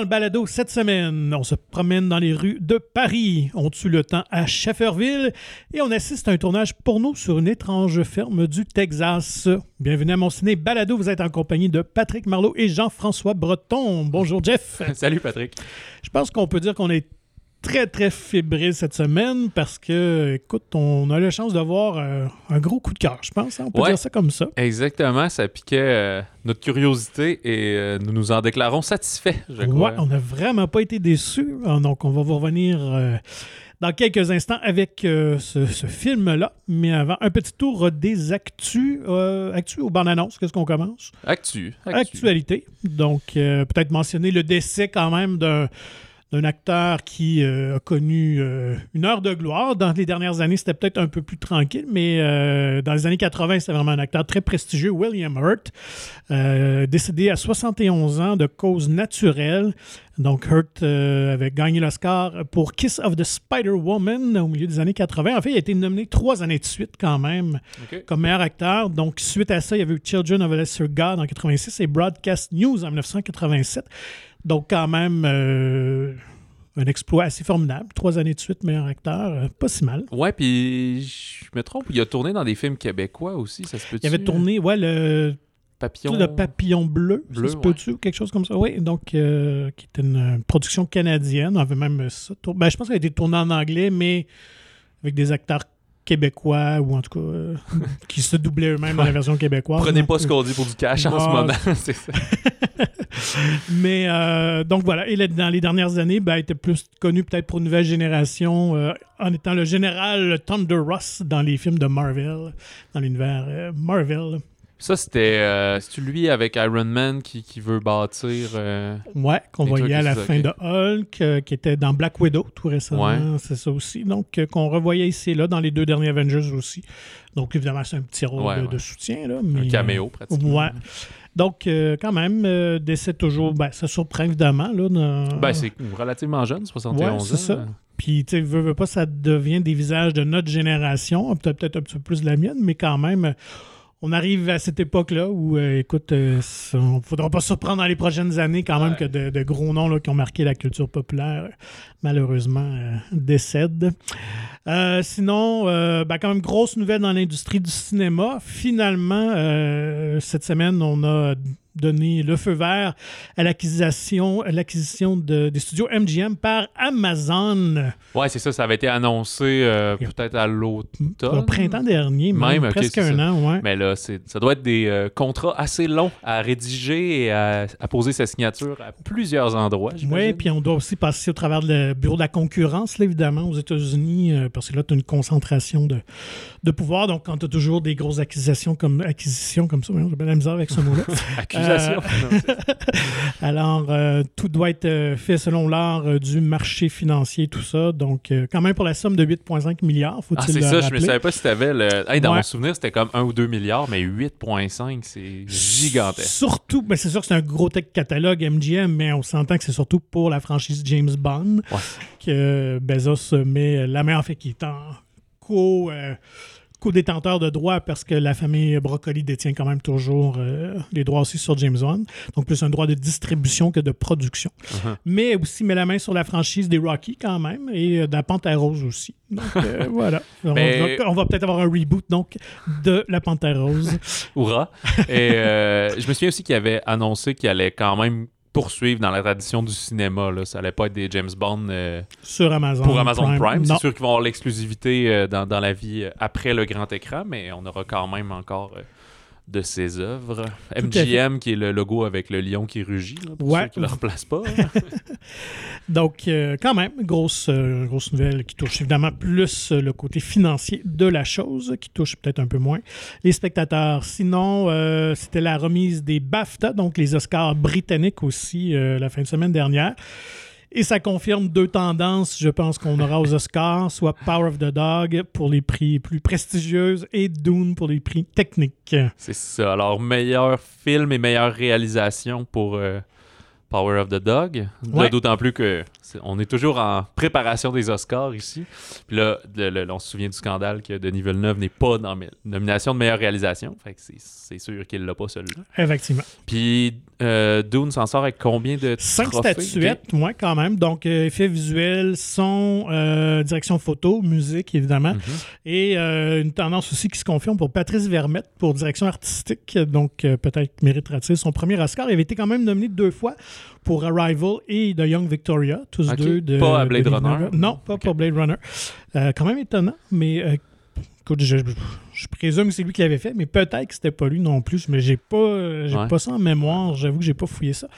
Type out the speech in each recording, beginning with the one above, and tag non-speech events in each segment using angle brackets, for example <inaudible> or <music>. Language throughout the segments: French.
Dans le balado cette semaine, on se promène dans les rues de Paris. On tue le temps à Schefferville et on assiste à un tournage pour nous sur une étrange ferme du Texas. Bienvenue à mon ciné balado. Vous êtes en compagnie de Patrick Marlot et Jean-François Breton. Bonjour Jeff. <laughs> Salut Patrick. Je pense qu'on peut dire qu'on est très, très fébrile cette semaine parce que, écoute, on a la chance de voir euh, un gros coup de cœur, je pense. hein. On peut Ouais. dire ça comme ça. Exactement, ça piquait euh, notre curiosité et euh, nous nous en déclarons satisfaits, je Ouais, crois. on n'a vraiment pas été déçus. Ah, Donc, on va vous revenir dans quelques instants avec euh, ce, ce film-là. Mais avant, un petit tour des actus. Euh, actus ou bande-annonce, qu'est-ce qu'on commence? Actu. actu. Actualité. Donc, euh, peut-être mentionner le décès quand même d'un d'un acteur qui euh, a connu euh, une heure de gloire. Dans les dernières années, c'était peut-être un peu plus tranquille, mais euh, dans les années 80, c'était vraiment un acteur très prestigieux, William Hurt, décédé à 71 ans de cause naturelle. Donc, Hurt avait gagné l'Oscar pour Kiss of the Spider-Woman au milieu des années 80. En fait, il a été nominé trois années de suite quand même comme meilleur acteur. Donc, suite à ça, il y avait eu Children of a Lesser God en 86 et Broadcast News en 1987. Donc, quand même, euh, un exploit assez formidable. Trois années de suite, meilleur acteur. euh, pas si mal. Ouais, puis je me trompe, il a tourné dans des films québécois aussi, ça se peut Il avait tourné, ouais, le, Papillon. le Papillon Bleu, Bleu, ça se peut-tu, quelque chose comme ça? Oui, donc, euh, qui était une euh, production canadienne. On avait même ça. tour- Ben, je pense qu'elle a été tournée en anglais, mais avec des acteurs québécois ou en tout cas euh, <laughs> qui se doublaient eux-mêmes dans la version québécoise. Prenez Donc, pas ce qu'on dit pour du cash en ce moment, <laughs> c'est ça. <laughs> Mais euh, donc voilà, et dans les dernières années, ben, il était plus connu peut-être pour une nouvelle génération euh, en étant le général Thunder Ross dans les films de Marvel, dans l'univers euh, Marvel. Ça, c'était euh, c'est-tu lui avec Iron Man qui, qui veut bâtir. euh, Ouais, qu'on voyait à la fin de Hulk, euh, qui était dans Black Widow tout récemment, Ouais. c'est ça aussi. Donc, euh, qu'on revoyait ici et là dans les deux derniers Avengers aussi. Donc, évidemment, c'est un petit rôle Ouais, de, ouais. de soutien. Là, mais, un caméo, pratiquement. Ouais. Donc, euh, quand même, euh, décès toujours, ben, ça surprend évidemment. Là, dans- Ben, c'est relativement jeune, 71 Ouais, ans. c'est ça. Puis, tu sais, veux, veux pas, ça devient des visages de notre génération, peut-être peut-être un petit peu plus de la mienne, mais quand même, on arrive à cette époque-là où, euh, écoute, euh, on ne faudra pas surprendre dans les prochaines années quand même Ouais. que de, de gros noms là, qui ont marqué la culture populaire, malheureusement, euh, décèdent. Sinon, ben, quand même, grosse nouvelle dans l'industrie du cinéma. Finalement, cette semaine, on a donné le feu vert à l'acquisition, à l'acquisition de- des studios MGM par Amazon Ouais, c'est ça, ça avait été annoncé euh, peut-être à l'automne. au printemps dernier, même, presque un ça. an, ouais. Mais là, c'est- ça doit être des euh, contrats assez longs à rédiger et à, à poser sa signature à plusieurs endroits. Oui, puis on doit aussi passer au travers le bureau de la concurrence, là, évidemment, aux États-Unis, euh, parce que là, tu as une concentration de, de pouvoir. Donc, quand tu as toujours des grosses acquisitions comme, acquisitions comme ça, j'ai bien la misère avec ce mot-là. <laughs> Euh, <laughs> Alors, euh, tout doit être euh, fait selon l'art du marché financier, tout ça. Donc, quand même pour la somme de 8,5 milliards, faut-il ah, c'est le ça, je rappeler? savais pas si t'avais le. Hey, dans Ouais. mon souvenir, c'était comme 1 ou 2 milliards, mais 8,5, c'est gigantesque. Surtout, ben c'est sûr que c'est un gros tech catalogue MGM, mais on s'entend que c'est surtout pour la franchise James Bond Ouais. que Bezos met la main en fait qui est en co, euh, co-détenteur de droits parce que la famille Broccoli détient quand même toujours euh, les droits aussi sur James Bond. Donc plus un droit de distribution que de production. Uh-huh. Mais aussi met la main sur la franchise des Rocky quand même et euh, de la Panthère Rose aussi. Donc euh, <laughs> voilà. On va, on va peut-être avoir un reboot donc de la Panthère Rose. Hourra. <laughs> Et euh, je me souviens aussi qu'il avait annoncé qu'il allait quand même poursuivre dans la tradition du cinéma. Là. Ça allait pas être des James Bond euh, sur Amazon pour Amazon Prime. C'est sûr qu'ils vont avoir l'exclusivité euh, dans, dans la vie euh, après le grand écran, mais on aura quand même encore de ses œuvres. MGM, qui est le logo avec le lion qui rugit, là, pour Ouais. ceux qui ne le replacent pas. <laughs> Donc, euh, quand même, grosse, euh, grosse nouvelle qui touche évidemment plus euh, le côté financier de la chose, qui touche peut-être un peu moins les spectateurs. Sinon, euh, c'était la remise des BAFTA, donc les Oscars britanniques aussi, la fin de semaine dernière. Et ça confirme deux tendances, je pense qu'on aura aux Oscars, soit Power of the Dog pour les prix plus prestigieuses et Dune pour les prix techniques. C'est ça. Alors, meilleur film et meilleure réalisation pour euh, Power of the Dog. Ouais. D'autant plus que on est toujours en préparation des Oscars ici. Puis là, on se souvient du scandale que Denis Villeneuve n'est pas dans la nomination de meilleure réalisation. Fait que c'est sûr qu'il l'a pas celui-là. Effectivement. Puis euh, Dune s'en sort avec combien de Cinq statuettes, moi, quand même. Donc, euh, effets visuels, son, euh, direction photo, musique, évidemment. Mhm. Et une tendance aussi qui se confirme pour Patrice Vermette pour direction artistique. Donc, peut-être méritera-t-il son premier Oscar. Il avait été quand même nominé deux fois pour Arrival et The Young Victoria, tous deux de. Pas à Blade Runner. Non, pas pour Blade Runner. quand même étonnant, mais écoute, je, présume que c'est lui qui l'avait fait, mais peut-être que c'était pas lui non plus. Mais j'ai pas, j'ai pas ça en mémoire. J'avoue que j'ai pas fouillé ça.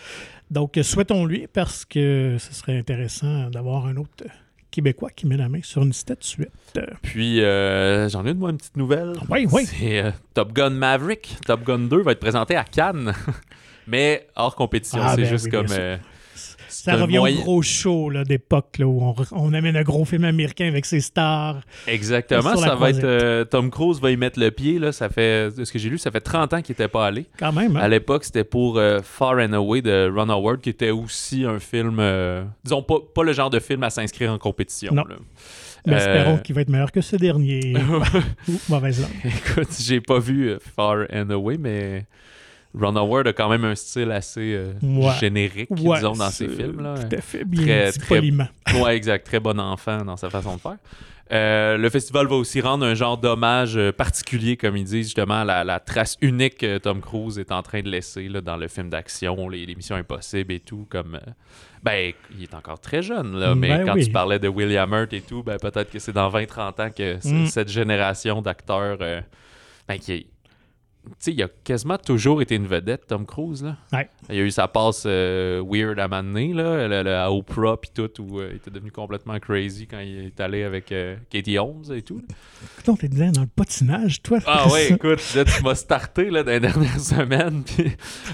Donc, souhaitons-lui parce que ce serait intéressant d'avoir un autre Québécois qui met la main sur une statuette. Puis, euh, j'en ai de moi une petite nouvelle. Oui, oui. C'est euh, Top Gun Maverick. Top Gun 2 va être présenté à Cannes, <laughs> mais hors compétition. Ah, c'est ben juste comme. Ça revient au gros show d'époque où on, amène un gros film américain avec ses stars. Exactement. Ça va être. Euh, Tom Cruise va y mettre le pied. Là, ça fait, de ce que j'ai lu, ça fait 30 ans qu'il n'était pas allé. Quand même. Hein? À l'époque, c'était pour euh, Far and Away de Ron Howard, qui était aussi un film. Euh, disons, pas, pas, le genre de film à s'inscrire en compétition. Non. Mais espérons qu'il va être meilleur que ce dernier. <laughs> Ouh, mauvaise langue. Écoute, j'ai pas vu Far and Away, mais Ron Howard a quand même un style assez euh, générique, disons, dans ses films. Là. Tout à fait, bien très, poliment. Ouais, exact. Très bon enfant dans sa façon de faire. Euh, le festival va aussi rendre un genre d'hommage euh, particulier, comme ils disent, justement, la, la trace unique que Tom Cruise est en train de laisser là, dans le film d'action, les, les, missions impossibles et tout. Comme, ben, il est encore très jeune, là, mais ben quand tu parlais de William Hurt et tout, ben, peut-être que c'est dans 20-30 ans que mm. cette génération d'acteurs ben, qui, sais, il a quasiment toujours été une vedette, Tom Cruise. Là. Il a eu sa passe euh, weird à Mané, là, à Oprah puis tout, où euh, il était devenu complètement crazy quand il est allé avec euh, Katie Holmes et tout. Écoute, on t'es dans le patinage, toi. Ah oui, écoute, tu m'as starté là, dans les <laughs> dernières semaines. <laughs>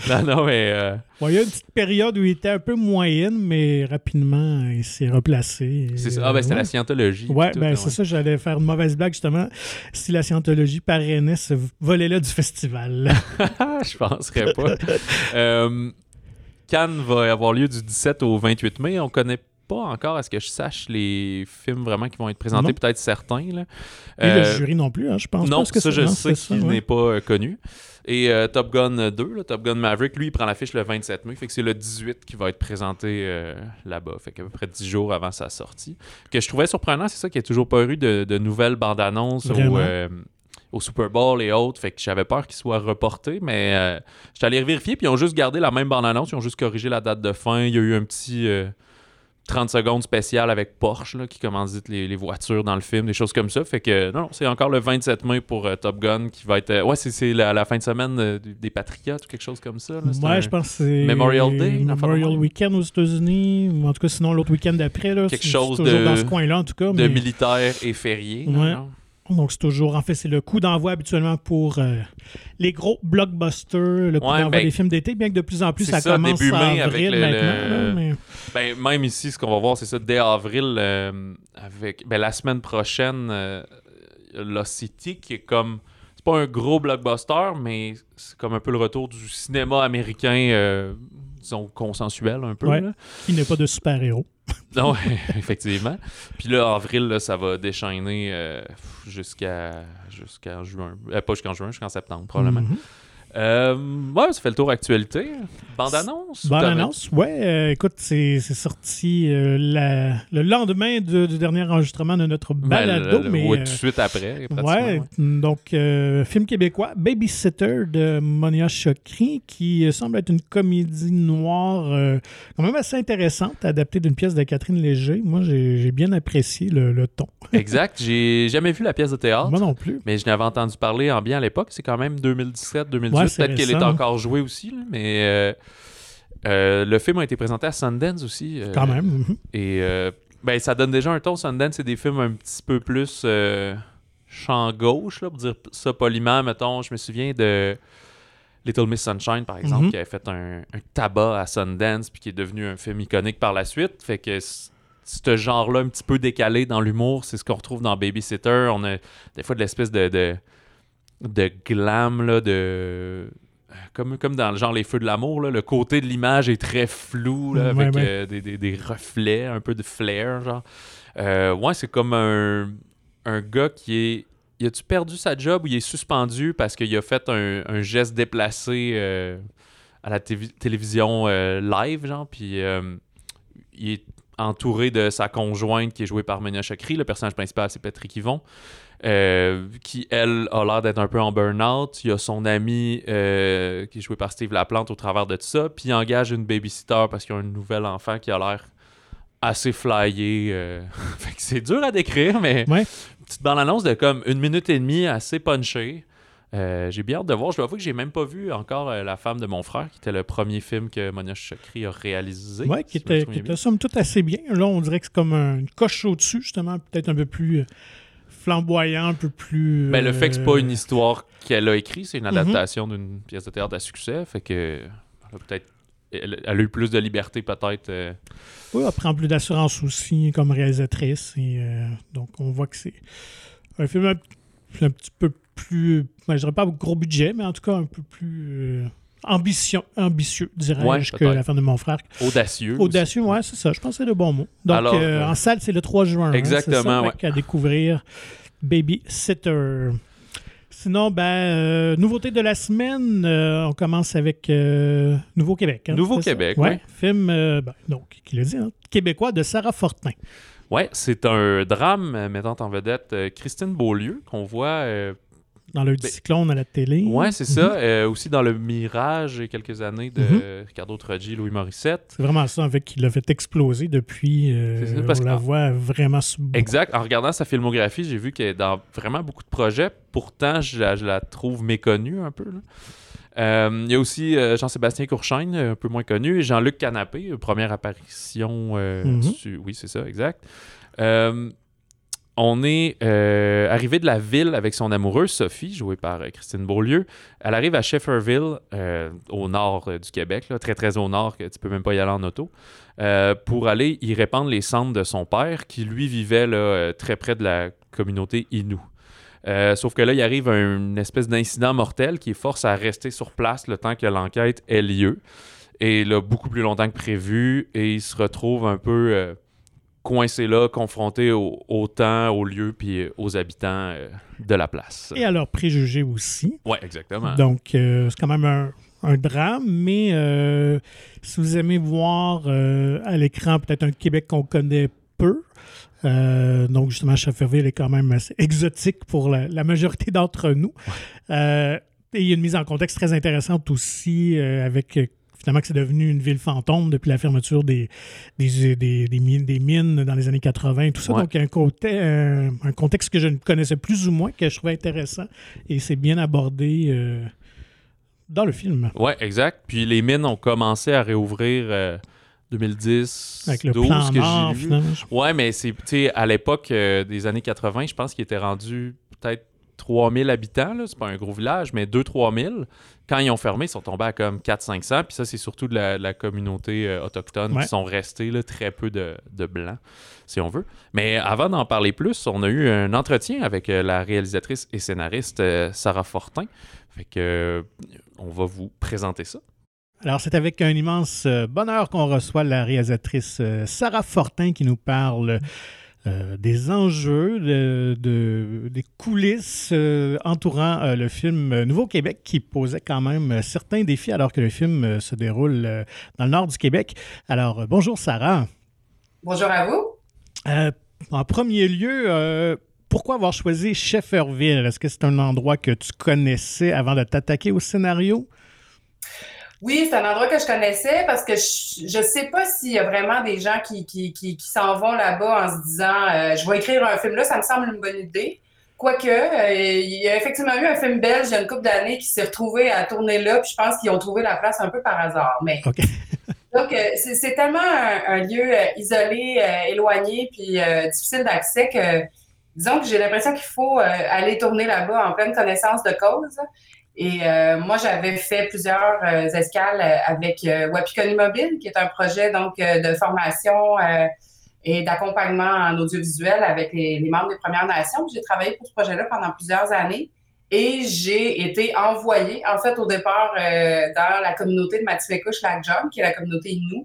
Non, non, mais il y a une petite période où il était un peu moyenne, mais rapidement, il s'est replacé. C'est ça. Ah, ben, c'était la scientologie. Ouais, ben, c'est ça. J'allais faire une mauvaise blague, justement. Si la scientologie parrainait ce volet-là du festival. <laughs> Je penserais pas. euh, Cannes va avoir lieu du 17 au 28 mai. On connaît pas encore, à ce que je sache, les films vraiment qui vont être présentés, peut-être certains. Là. Et le euh, jury non plus, hein, je pense. Non, que ça, je sais qu'il n'est pas euh, connu. Et euh, Top Gun 2, Top Gun Maverick, lui, il prend l'affiche le 27 mai. Fait que c'est le 18 qui va être présenté là-bas. Fait qu'à peu près 10 jours avant sa sortie. Que je trouvais surprenant, c'est ça qu'il n'y a toujours pas eu de, nouvelles bandes annonces au Super Bowl et autres. Fait que j'avais peur qu'il soit reporté, mais euh, je suis allé vérifier, puis ils ont juste gardé la même bande-annonce. Ils ont juste corrigé la date de fin. Il y a eu un petit. 30 secondes spécial avec Porsche là, qui commandite les, les, voitures dans le film, des choses comme ça. Fait que non, c'est encore le 27 mai pour euh, Top Gun qui va être. Euh, ouais, c'est la, la, fin de semaine euh, des Patriotes ou quelque chose comme ça. ouais, je pense que c'est. Memorial Day. Memorial Weekend aux États-Unis. En tout cas, sinon l'autre week-end d'après. Quelque chose de. dans ce coin-là, en tout cas. De militaire et férié. Ouais. Donc, c'est toujours, en fait, c'est le coup d'envoi habituellement pour euh, les gros blockbusters, le coup d'envoi ben, des films d'été, bien que de plus en plus ça, commence début mai avril avec maintenant. Ben, même ici, ce qu'on va voir, c'est ça, dès avril, euh, avec ben, la semaine prochaine, euh, Lost City, qui est comme. C'est pas un gros blockbuster, mais c'est comme un peu le retour du cinéma américain, disons, consensuel un peu. Qui n'est pas de super-héros. <laughs> non, effectivement. Puis là, avril, ça va déchaîner euh, jusqu'à jusqu'à juin. Euh, pas jusqu'en juin, jusqu'en septembre, probablement. Mm-hmm. Euh, ouais, ça fait le tour actualité. Bande-annonce? Bande-annonce, ouais. Euh, écoute, c'est sorti euh, le lendemain du, dernier enregistrement de notre ben, balado. mais, tout de suite après. Ouais, donc film québécois, Babysitter de Monia Chokri, qui semble être une comédie noire quand même assez intéressante, adaptée d'une pièce de Catherine Léger. Moi, j'ai bien apprécié le, ton. <laughs> exact. J'ai jamais vu la pièce de théâtre. Moi non plus. Mais je n'avais entendu parler en bien à l'époque. C'est quand même 2017-2018 peut-être qu'elle est encore jouée aussi, mais euh, euh, le film a été présenté à Sundance aussi. Euh, Quand même. Mhm. Et ben, ça donne déjà un ton. Sundance, c'est des films un petit peu plus champ gauche, là, pour dire ça poliment. Mettons, je me souviens de Little Miss Sunshine, par exemple, mhm. qui avait fait un, tabac à Sundance, puis qui est devenu un film iconique par la suite. Fait que ce genre-là, un petit peu décalé dans l'humour, c'est ce qu'on retrouve dans Babysitter. On a des fois de l'espèce de de glam, là, de comme, comme dans le genre Les Feux de l'amour, le côté de l'image est très flou, là, avec ouais. euh, des, des- des reflets, un peu de flair, genre. Euh, ouais, c'est comme un, un gars qui est. Il a-tu perdu sa job ou il est suspendu parce qu'il a fait un, un geste déplacé euh, à la télévision euh, live, genre, puis euh, il est entouré de sa conjointe qui est jouée par Menia Chakri. Le personnage principal, c'est Patrick Yvon. Euh, qui, elle, a l'air d'être un peu en burn-out. Il y a son ami euh, qui est joué par Steve Laplante au travers de tout ça. Puis il engage une babysitter parce qu'il y a un nouvel enfant qui a l'air assez flyé. euh. <laughs> fait que c'est dur à décrire, mais Ouais. petite bande-annonce de comme une minute et demie assez punchée. Euh, j'ai bien hâte de voir. Je dois avouer que j'ai même pas vu encore euh, La femme de mon frère, qui était le premier film que Monia Chokri a réalisé. Ouais, qui si était, qui était somme toute assez bien. Là, on dirait que c'est comme un- une coche au-dessus, justement, peut-être un peu plus flamboyant, un peu plus. Ben, le fait que c'est pas euh, une histoire qu'elle a écrite, c'est une Mhm. adaptation d'une pièce de théâtre à succès. Fait que elle a peut-être elle, elle a eu plus de liberté peut-être. euh. Oui, elle prend plus d'assurance aussi comme réalisatrice. Et, euh, donc, on voit que c'est un film un, un petit peu plus. ben, je dirais pas gros budget, mais en tout cas un peu plus euh, ambition, ambitieux, dirais-je, Ouais, que. La fin de mon frère. audacieux. Audacieux, ouais, c'est ça. Je pense que c'est le bon mot. Donc, Alors, euh, en salle, c'est le 3 juin. hein, exactement, c'est ça? ouais. Fait qu'à découvrir Baby Sitter. Sinon, ben, euh, nouveauté de la semaine, euh, on commence avec Nouveau-Québec. hein? Nouveau-Québec, ouais. oui. Film, euh, ben, donc, qui le dit, hein, québécois de Sarah Fortin. Ouais, c'est un drame mettant en vedette Christine Beaulieu qu'on voit. Dans le Ben, cyclone à la télé. ouais, c'est ça. euh, aussi dans le Mirage, il y a quelques années de Mhm. Ricardo Troggi, Louis Morissette. C'est vraiment ça, avec qui l'a fait exploser depuis. euh, C'est ça, parce on la voit vraiment Exact. En regardant sa filmographie, j'ai vu qu'elle est dans vraiment beaucoup de projets. Pourtant, je la, je la trouve méconnue un peu. là. Euh, Il y a aussi Jean-Sébastien Courchaine, un peu moins connu, et Jean-Luc Canapé, première apparition. Mhm. su- Oui, c'est ça, exact. Euh, on est euh, arrivé de la ville avec son amoureuse, Sophie, jouée par euh, Christine Beaulieu. Elle arrive à Shefferville, euh, au nord du Québec, très très au nord, que tu peux même pas y aller en auto, pour aller y répandre les cendres de son père, qui lui vivait très près de la communauté. Euh, sauf que là, il arrive un- une espèce d'incident mortel qui force à rester sur place le temps que l'enquête ait lieu. Et là, beaucoup plus longtemps que prévu. Et il se retrouve un peu coincé là, confronté au, au temps, au lieu, puis euh, aux habitants euh, de la place. Et à leurs préjugés aussi. Ouais, exactement. Donc, euh, c'est quand même un, un drame, mais euh, si vous aimez voir à l'écran peut-être un Québec qu'on connaît peu, donc justement, Schafferville est quand même assez exotique pour la, la majorité d'entre nous. Et il y a une mise en contexte très intéressante aussi avec finalement que c'est devenu une ville fantôme depuis la fermeture des, des, des, des mines, des mines dans les années 80 et tout ça. Ouais. Donc, il y a un, côté, un, un contexte que je ne connaissais plus ou moins, que je trouvais intéressant et c'est bien abordé euh, dans le film. Ouais, exact. Puis les mines ont commencé à réouvrir euh, 2010, Avec le 12, plan que j'ai vu. finalement. Ouais, mais c'est, à l'époque euh, des années 80, je pense qu'il était rendu peut-être 3000 habitants. C'est pas un gros village, mais 2-3 000. Quand ils ont fermé, ils sont tombés à comme 400-500. Puis ça, c'est surtout de la, la communauté euh, autochtone Ouais. qui sont restés, là, très peu de, de blancs, si on veut. Mais avant d'en parler plus, on a eu un entretien avec euh, la réalisatrice et scénariste euh, Sarah Fortin. Fait que, on va vous présenter ça. Alors, c'est avec un immense bonheur qu'on reçoit la réalisatrice Sarah Fortin qui nous parle euh, des enjeux, de, de- des coulisses euh, entourant euh, le film Nouveau-Québec qui posait quand même certains défis alors que le film se déroule dans le nord du Québec. Alors, bonjour Sarah. Bonjour à vous. En premier lieu, pourquoi avoir choisi Shefferville? Est-ce que c'est un endroit que tu connaissais avant de t'attaquer au scénario? Oui, c'est un endroit que je connaissais parce que je ne sais pas s'il y a vraiment des gens qui, qui, qui, qui s'en vont là-bas en se disant euh, je vais écrire un film là, ça me semble une bonne idée. Quoique, euh, il y a effectivement eu un film belge il y a une couple d'années qui s'est retrouvé à tourner là, puis je pense qu'ils ont trouvé la place un peu par hasard. Mais <laughs> donc, euh, c'est tellement un, un lieu isolé, éloigné, puis difficile d'accès que disons que j'ai l'impression qu'il faut aller tourner là-bas en pleine connaissance de cause. Et euh, moi, j'avais fait plusieurs euh, escales euh, avec euh, Wapikoni Mobile, qui est un projet donc de formation et d'accompagnement en audiovisuel avec les, membres des Premières Nations. J'ai travaillé pour ce projet-là pendant plusieurs années. Et j'ai été envoyée, en fait, au départ, dans la communauté de Matimekouche Lac John, qui est la communauté Innu,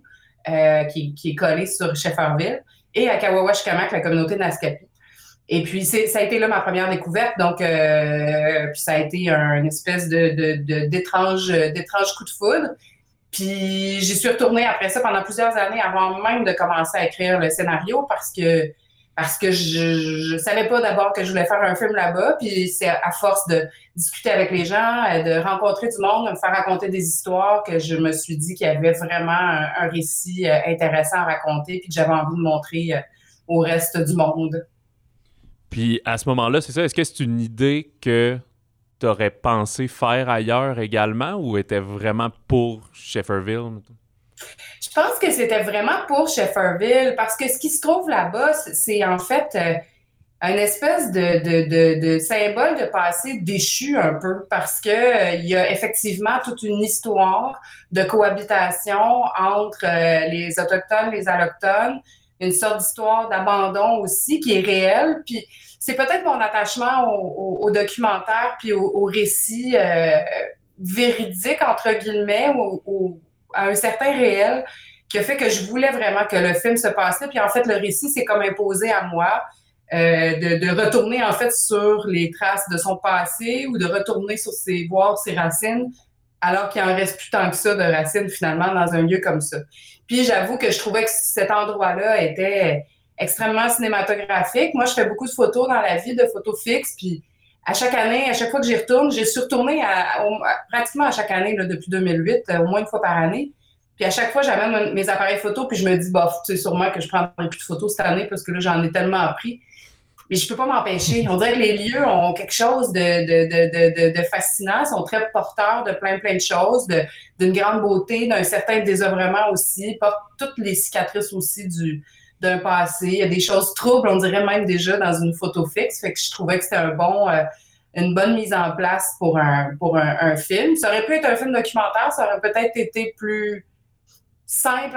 qui, est collée sur Shefferville, et à Kawawashkamak, la communauté Naskapi. Et puis, ça a été là ma première découverte. Donc, euh, ça a été un espèce d'étrange, coup de foudre. Puis, j'y suis retournée après ça pendant plusieurs années avant même de commencer à écrire le scénario parce que parce que je, ne savais pas d'abord que je voulais faire un film là-bas. Puis c'est à force de discuter avec les gens, de rencontrer du monde, de me faire raconter des histoires que je me suis dit qu'il y avait vraiment un, récit euh, intéressant à raconter puis que j'avais envie de montrer euh, au reste du monde. Puis à ce moment-là, c'est ça, est-ce que c'est une idée que tu aurais pensé faire ailleurs également ou était vraiment pour Shefferville? Je pense que c'était vraiment pour Shefferville parce que ce qui se trouve là-bas, c'est en fait euh, un espèce de, symbole de passé déchu un peu parce que euh, il y a effectivement toute une histoire de cohabitation entre euh, les autochtones, les allochtones, une sorte d'histoire d'abandon aussi qui est réelle. Puis c'est peut-être mon attachement au, documentaire puis au, récit euh, véridique entre guillemets ou à un certain réel qui a fait que je voulais vraiment que le film se passait. Puis en fait, le récit s'est comme imposé à moi. Euh, de, retourner en fait sur les traces de son passé ou de retourner sur ses voir ses racines alors qu'il en reste plus tant que ça de racines finalement dans un lieu comme ça. Puis j'avoue que je trouvais que cet endroit-là était extrêmement cinématographique. Moi, je fais beaucoup de photos dans la vie, de photos fixes, puis à chaque année, à chaque fois que j'y retourne, j'ai suis retournée à, pratiquement à chaque année depuis 2008, euh, au moins une fois par année. Puis à chaque fois, j'amène mes appareils photos, puis je me dis, bah, c'est sûrement que je prendrai plus de photos cette année parce que là, j'en ai tellement appris. Mais je peux pas m'empêcher. On dirait que les lieux ont quelque chose de, de, de, de, fascinant, sont très porteurs de plein, plein de choses, d'une grande beauté, d'un certain désœuvrement aussi, pas toutes les cicatrices aussi du d'un passé. Il y a des choses troubles, on dirait même déjà dans une photo fixe. Fait que je trouvais que c'était un bon, euh, une bonne mise en place pour un, pour un, film. Ça aurait pu être un film documentaire, ça aurait peut-être été plus simple,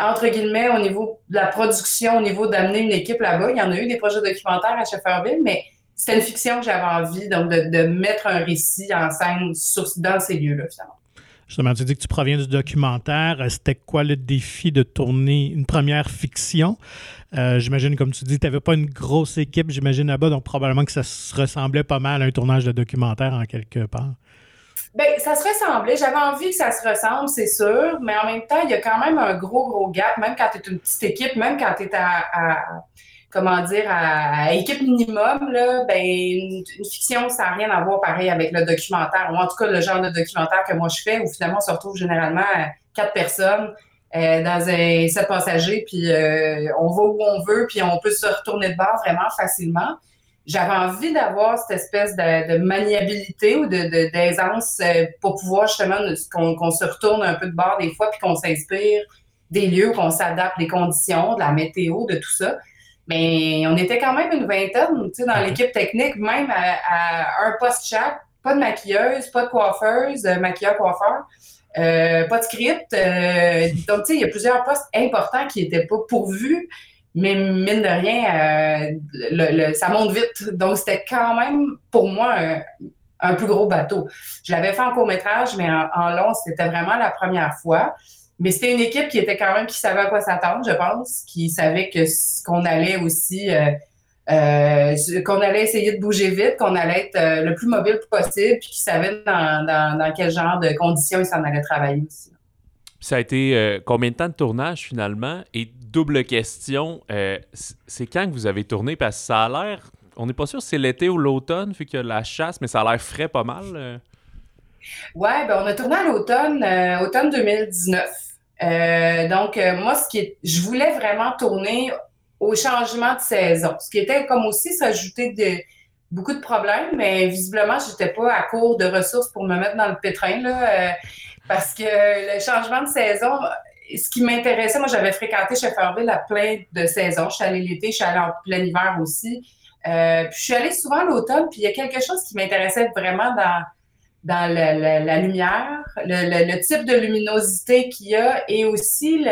entre guillemets, au niveau de la production, au niveau d'amener une équipe là-bas. Il y en a eu des projets documentaires à Shefferville, mais c'était une fiction que j'avais envie donc de, mettre un récit en scène dans ces lieux-là, finalement. Justement, tu dis que tu proviens du documentaire. C'était quoi le défi de tourner une première fiction? Euh, j'imagine, comme tu dis, tu n'avais pas une grosse équipe, j'imagine, là-bas, donc probablement que ça se ressemblait pas mal à un tournage de documentaire en quelque part. Bien, ça se ressemblait. J'avais envie que ça se ressemble, c'est sûr, mais en même temps, il y a quand même un gros, gros gap, même quand tu es une petite équipe, même quand tu es à, comment dire, à, équipe minimum, là, ben, une, fiction, ça n'a rien à voir pareil avec le documentaire, ou en tout cas le genre de documentaire que moi je fais, où finalement on se retrouve généralement quatre personnes euh, dans un set passager, puis euh, on va où on veut, puis on peut se retourner de bord vraiment facilement j'avais envie d'avoir cette espèce de, maniabilité ou de d'aisance euh, pour pouvoir justement qu'on se retourne un peu de bord des fois puis qu'on s'inspire des lieux, qu'on s'adapte des conditions, de la météo, de tout ça. Mais on était quand même une vingtaine, tu sais, dans l'équipe technique, même à, un poste chaque, pas de maquilleuse, pas de coiffeuse, euh, maquilleur-coiffeur. Euh, pas de script. donc, tu sais, il y a plusieurs postes importants qui n'étaient pas pourvus. Mais mine de rien, euh, ça monte vite. Donc, c'était quand même, pour moi, un, plus gros bateau. Je l'avais fait en court-métrage, mais en, long, c'était vraiment la première fois. Mais c'était une équipe qui était quand même, qui savait à quoi s'attendre, je pense, qui savait que qu'on allait aussi, euh, euh, qu'on allait essayer de bouger vite, qu'on allait être le plus mobile possible, puis qui savait dans, dans, quel genre de conditions ils s'en allaient travailler aussi. Ça a été combien de temps de tournage finalement? Double question. Euh, c'est quand que vous avez tourné? Parce que ça a l'air. On n'est pas sûr si c'est l'été ou l'automne, vu a la chasse, mais ça a l'air frais pas mal. Euh. Ouais, ben on a tourné à l'automne, euh, automne 2019. donc, moi, ce qui est, je voulais vraiment tourner au changement de saison, ce qui était comme aussi s'ajouter de beaucoup de problèmes, mais visiblement, je n'étais pas à court de ressources pour me mettre dans le pétrin, là, parce que le changement de saison, ce qui m'intéressait, moi, j'avais fréquenté Shefferville à plein de saisons. Je suis allée l'été, je suis allée en plein hiver aussi. Euh, je suis allée souvent l'automne, puis il y a quelque chose qui m'intéressait vraiment dans, dans la, lumière, le, type de luminosité qu'il y a et aussi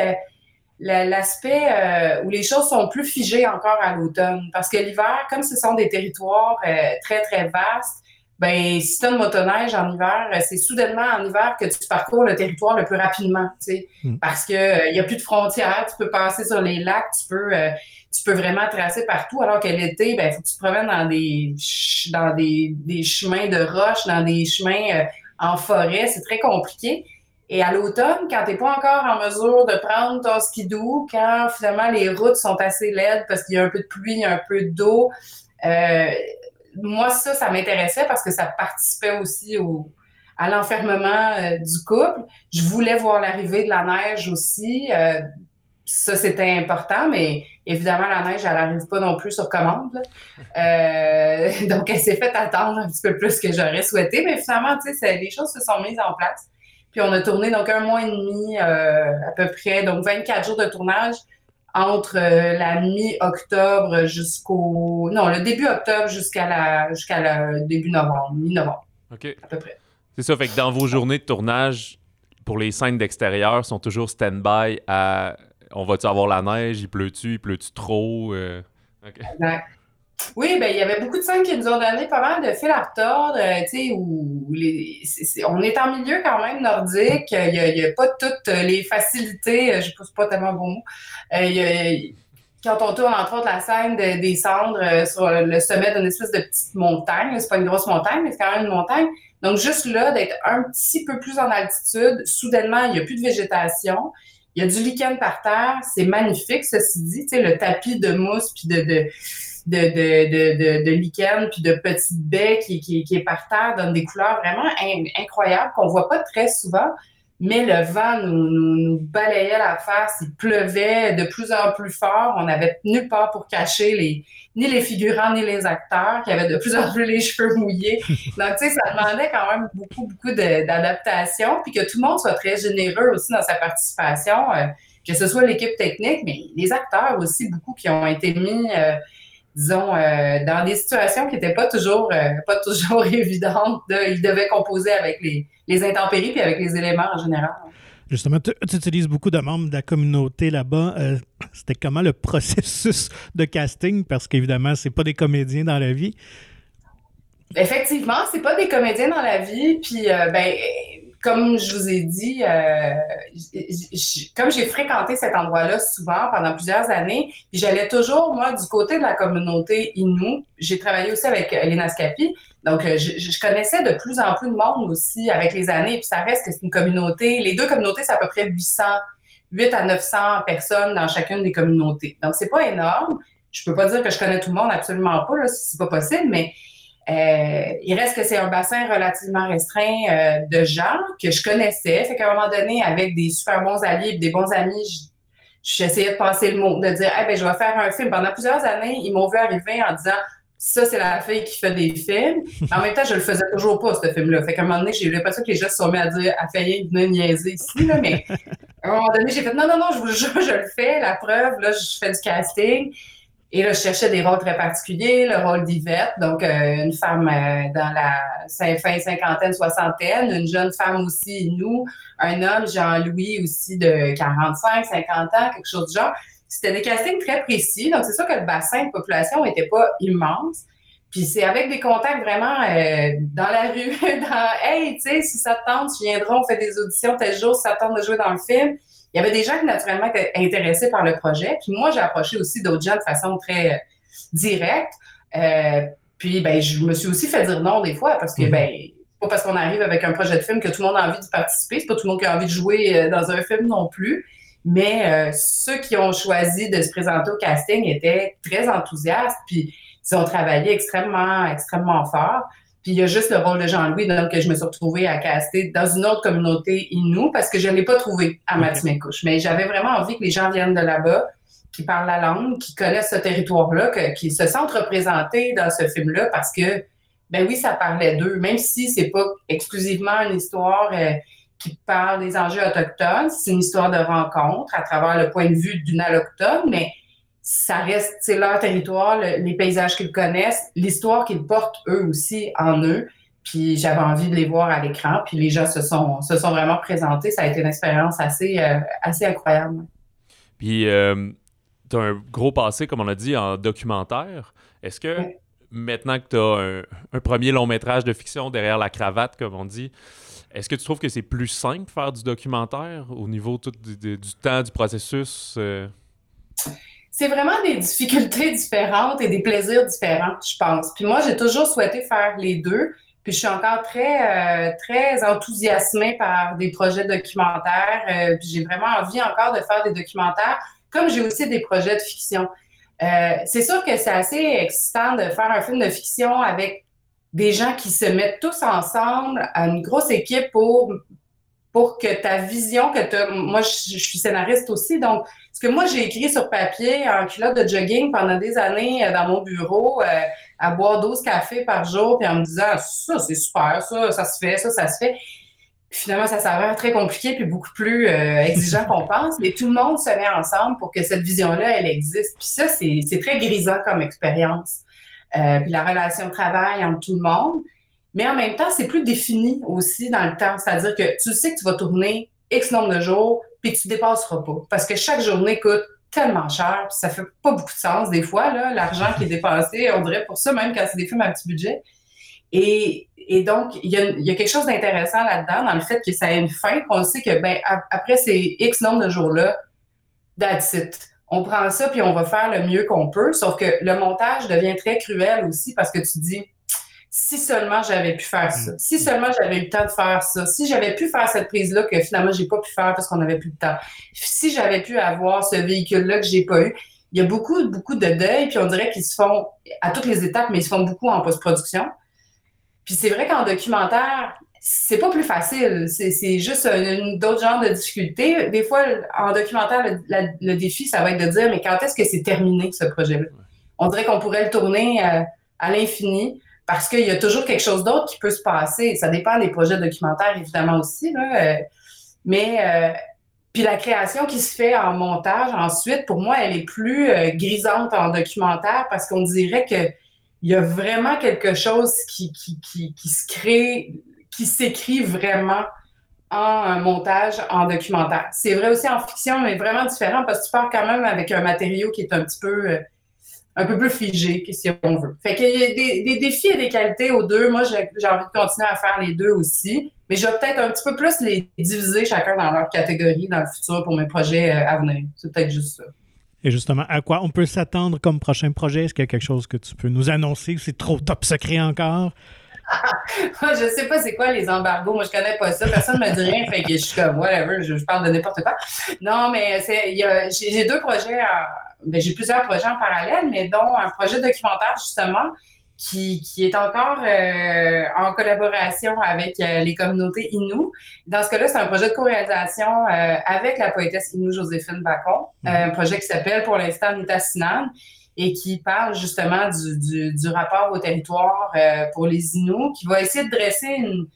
l'aspect euh, où les choses sont plus figées encore à l'automne. Parce que l'hiver, comme ce sont des territoires euh, très, très vastes, ben si tu as une motoneige en hiver, euh, c'est soudainement en hiver que tu parcours le territoire le plus rapidement, tu sais, mm. parce que il euh, y a plus de frontières, tu peux passer sur les lacs, tu peux euh, tu peux vraiment tracer partout, alors que l'été, ben faut que tu te promènes dans des dans des, des chemins de roches, dans des chemins en forêt, c'est très compliqué. Et à l'automne, quand tu n'es pas encore en mesure de prendre ton skidoo, quand finalement les routes sont assez laides parce qu'il y a un peu de pluie, un peu d'eau, euh, moi, ça, ça m'intéressait parce que ça participait aussi au, à l'enfermement euh, du couple. Je voulais voir l'arrivée de la neige aussi. Euh, ça, c'était important, mais évidemment, la neige, elle n'arrive pas non plus sur commande. <laughs> Euh, donc, elle s'est fait attendre un petit peu plus que j'aurais souhaité, mais finalement, tu sais, les choses se sont mises en place. Puis on a tourné donc un mois et demi à peu près, donc 24 jours de tournage entre euh, la mi-octobre jusqu'au. Non, le début octobre jusqu'à la jusqu'à le début novembre, mi-novembre. OK. À peu près. C'est ça, fait que dans vos journées de tournage, pour les scènes d'extérieur, sont toujours stand-by à on va-tu avoir la neige, il pleut-tu, il pleut-tu trop? Euh... Exact. Oui, ben il y avait beaucoup de scènes qui nous ont donné pas mal de fil à retordre, euh, tu sais, où les, on est en milieu quand même nordique, il n'y a, pas toutes les facilités, euh, je ne pas tellement bon mot. Euh, quand on tourne entre autres la scène de descendre sur le sommet d'une espèce de petite montagne, c'est pas une grosse montagne, mais c'est quand même une montagne. Donc juste là, d'être un petit peu plus en altitude, soudainement, il n'y a plus de végétation. Il y a du lichen par terre, c'est magnifique, ceci dit, tu sais, le tapis de mousse puis de de, de, de, de, lichen puis de petites baies qui, qui, qui est par terre donne des couleurs vraiment incroyables qu'on voit pas très souvent. Mais le vent nous, nous, balayait la face, il pleuvait de plus en plus fort. On n'avait nulle part pour cacher les, ni les figurants ni les acteurs qui avaient de plus en plus les <laughs> cheveux mouillés. Donc, tu sais, ça demandait quand même beaucoup, beaucoup d'adaptation. Puis que tout le monde soit très généreux aussi dans sa participation, euh, que ce soit l'équipe technique, mais les acteurs aussi, beaucoup qui ont été mis. Euh, disons, euh, dans des situations qui n'étaient pas toujours, euh, pas toujours <laughs> évidentes. De, ils devaient composer avec les, les intempéries puis avec les éléments en général. Justement, tu, utilises beaucoup de membres de la communauté là-bas. Euh, c'était comment le <laughs> processus de casting? Parce qu'évidemment, c'est pas des comédiens dans la vie. Effectivement, c'est pas des comédiens dans la vie. Puis, ben, comme je vous ai dit, euh, comme j'ai fréquenté cet endroit-là souvent pendant plusieurs années, j'allais toujours, moi, du côté de la communauté Innu. J'ai travaillé aussi avec Elena Scapi. Donc, euh, je, connaissais de plus en plus de monde aussi avec les années. Puis ça reste que c'est une communauté. Les deux communautés, c'est à peu près 800, 8 à 900 personnes dans chacune des communautés. Donc, c'est pas énorme. Je peux pas dire que je connais tout le monde, absolument pas, là, c'est pas possible, mais euh, il reste que c'est un bassin relativement restreint euh, de gens que je connaissais. Fait qu'à un moment donné, avec des super bons alliés et des bons amis, j'essayais de passer le mot, de dire hey, ben, je vais faire un film. Pendant plusieurs années, ils m'ont vu arriver en disant ça, c'est la fille qui fait des films. <laughs> En même temps, je le faisais toujours pas, ce film-là. Fait qu'à un moment donné, j'ai eu l'impression que les gens se sont mis à dire à faillir venir niaiser ici, là, mais <laughs> à un moment donné, j'ai fait non, non, non, je vous jure, je le fais. La preuve, là, je fais du casting. Et là, je cherchais des rôles très particuliers, le rôle d'Yvette, donc euh, une femme euh, dans la fin cinquantaine, soixantaine, une jeune femme aussi, nous, un homme, Jean-Louis aussi de 45, 50 ans, quelque chose du genre. C'était des castings très précis, donc c'est sûr que le bassin de population n'était pas immense. Puis c'est avec des contacts vraiment euh, dans la rue, <laughs> dans Hey, tu sais, si ça te tente, tu viendras, on fait des auditions tel jour, si ça te tente de jouer dans le film il y avait des gens qui naturellement étaient intéressés par le projet. Puis moi, j'ai approché aussi d'autres gens de façon très euh, directe. Euh, puis ben, je me suis aussi fait dire non des fois parce que mm-hmm. ben pas parce qu'on arrive avec un projet de film que tout le monde a envie de participer. C'est pas tout le monde qui a envie de jouer euh, dans un film non plus. Mais ceux qui ont choisi de se présenter au casting étaient très enthousiastes. Puis ils ont travaillé extrêmement, extrêmement fort. Puis il y a juste le rôle de Jean-Louis, donc que je me suis retrouvée à caster dans une autre communauté Innu parce que je ne l'ai pas trouvé à Matimekouche. Mais j'avais vraiment envie que les gens viennent de là-bas, qui parlent la langue, qui connaissent ce territoire-là, qui se sentent représentés dans ce film-là parce que, ben oui, ça parlait d'eux, même si c'est pas exclusivement une histoire euh, qui parle des enjeux autochtones, c'est une histoire de rencontre à travers le point de vue d'une allochtone, mais ça reste, c'est leur territoire, les paysages qu'ils connaissent, l'histoire qu'ils portent eux aussi en eux. Puis j'avais envie de les voir à l'écran. Puis les gens se sont, se sont vraiment présentés. Ça a été une expérience assez, euh, assez incroyable. Puis euh, tu as un gros passé, comme on a dit, en documentaire. Est-ce que maintenant que tu as un, premier long métrage de fiction derrière la cravate, comme on dit, est-ce que tu trouves que c'est plus simple de faire du documentaire au niveau tout du, temps, du processus? Euh? C'est vraiment des difficultés <laughs> différentes et des plaisirs différents, je pense. Puis moi, j'ai toujours souhaité faire les deux. Puis je suis encore très, euh, très enthousiasmée par des projets documentaires. Euh, puis j'ai vraiment envie encore de faire des documentaires, comme j'ai aussi des projets de fiction. Euh, c'est sûr que c'est assez excitant de faire un film de fiction avec des gens qui se mettent tous ensemble, une grosse équipe pour, pour que ta vision, que tu Moi, je, suis scénariste aussi, donc ce que moi j'ai écrit sur papier en culotte de jogging pendant des années dans mon bureau, à boire 12 cafés par jour, puis en me disant ça, c'est super, ça, ça se fait, ça, ça se fait. finalement, ça s'avère très compliqué puis beaucoup plus euh, exigeant qu'on pense, mais tout le monde se met ensemble pour que cette vision-là, elle existe. Puis ça, c'est très grisant comme expérience. Euh, puis la relation de travail entre tout le monde. Mais en même temps, c'est plus défini aussi dans le temps. C'est-à-dire que tu sais que tu vas tourner X nombre de jours, puis tu dépasseras pas. Parce que chaque journée coûte tellement cher, puis ça fait pas beaucoup de sens des fois, l'argent qui est dépensé, on dirait pour ça, même quand c'est des films à petit budget. Et, donc, il y, a, quelque chose d'intéressant là-dedans, dans le fait que ça a une fin, qu'on sait que ben, après ces X nombre de jours-là, that's. On prend ça, puis on va faire le mieux qu'on peut, sauf que le montage devient très cruel aussi parce que tu dis, si seulement j'avais pu faire ça, si seulement j'avais eu le temps de faire ça, si j'avais pu faire cette prise-là que finalement j'ai pas pu faire parce qu'on n'avait plus de temps, si j'avais pu avoir ce véhicule-là que j'ai pas eu, il y a beaucoup, beaucoup de deuil, puis on dirait qu'ils se font à toutes les étapes, mais ils se font beaucoup en post-production. Puis c'est vrai qu'en documentaire, c'est pas plus facile. C'est juste d'autres genres de difficultés. Des fois, en documentaire, le, défi, ça va être de dire, mais quand est-ce que c'est terminé, ce projet-là? On dirait qu'on pourrait le tourner euh, à l'infini parce qu'il y a toujours quelque chose d'autre qui peut se passer. Ça dépend des projets documentaires, évidemment, aussi. Là, euh, mais euh, puis la création qui se fait en montage, ensuite, pour moi, elle est plus euh, grisante en documentaire parce qu'on dirait que il y a vraiment quelque chose qui, qui, qui, qui se crée, qui s'écrit vraiment en montage, en documentaire. C'est vrai aussi en fiction, mais vraiment différent parce que tu pars quand même avec un matériau qui est un petit peu un peu plus figé, si on veut. Fait qu'il y a des, défis et des qualités aux deux. Moi, j'ai envie de continuer à faire les deux aussi, mais je vais peut-être un petit peu plus les diviser chacun dans leur catégorie dans le futur pour mes projets euh, à venir. C'est peut-être juste ça. Et justement, à quoi on peut s'attendre comme prochain projet? Est-ce qu'il y a quelque chose que tu peux nous annoncer ou c'est trop top secret encore? Je sais pas c'est quoi les embargos. Moi, je connais pas ça. Personne ne me dit rien. Fait que je suis comme, whatever, je, je parle de n'importe quoi. Non, mais j'ai deux projets ben, j'ai plusieurs projets en parallèle, mais dont un projet documentaire, justement, qui, qui est encore euh, en collaboration avec euh, les communautés Innu. Dans ce cas-là, c'est un projet de co-réalisation euh, avec la poétesse Innu Joséphine Bacon, mm-hmm. un projet qui s'appelle pour l'instant Nita Sinan et qui parle justement du, du, rapport au territoire pour les Inuits, qui va essayer de dresser une,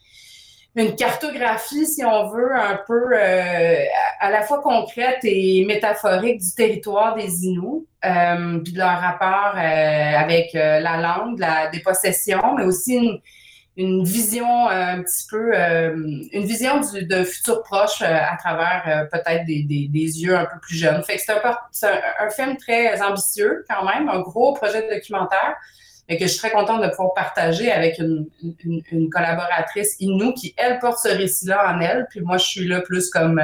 une cartographie, si on veut, un peu euh, à la fois concrète et métaphorique du territoire des Inuits, euh, puis de leur rapport euh, avec la langue, la dépossession, mais aussi une, une vision un petit peu, une vision du, de futur proche à travers peut-être des, des, yeux un peu plus jeunes. Fait que c'est un, un, film très ambitieux quand même, un gros projet de documentaire et que je suis très contente de pouvoir partager avec une, une, collaboratrice Inou qui, elle, porte ce récit-là en elle. Puis moi, je suis là plus comme,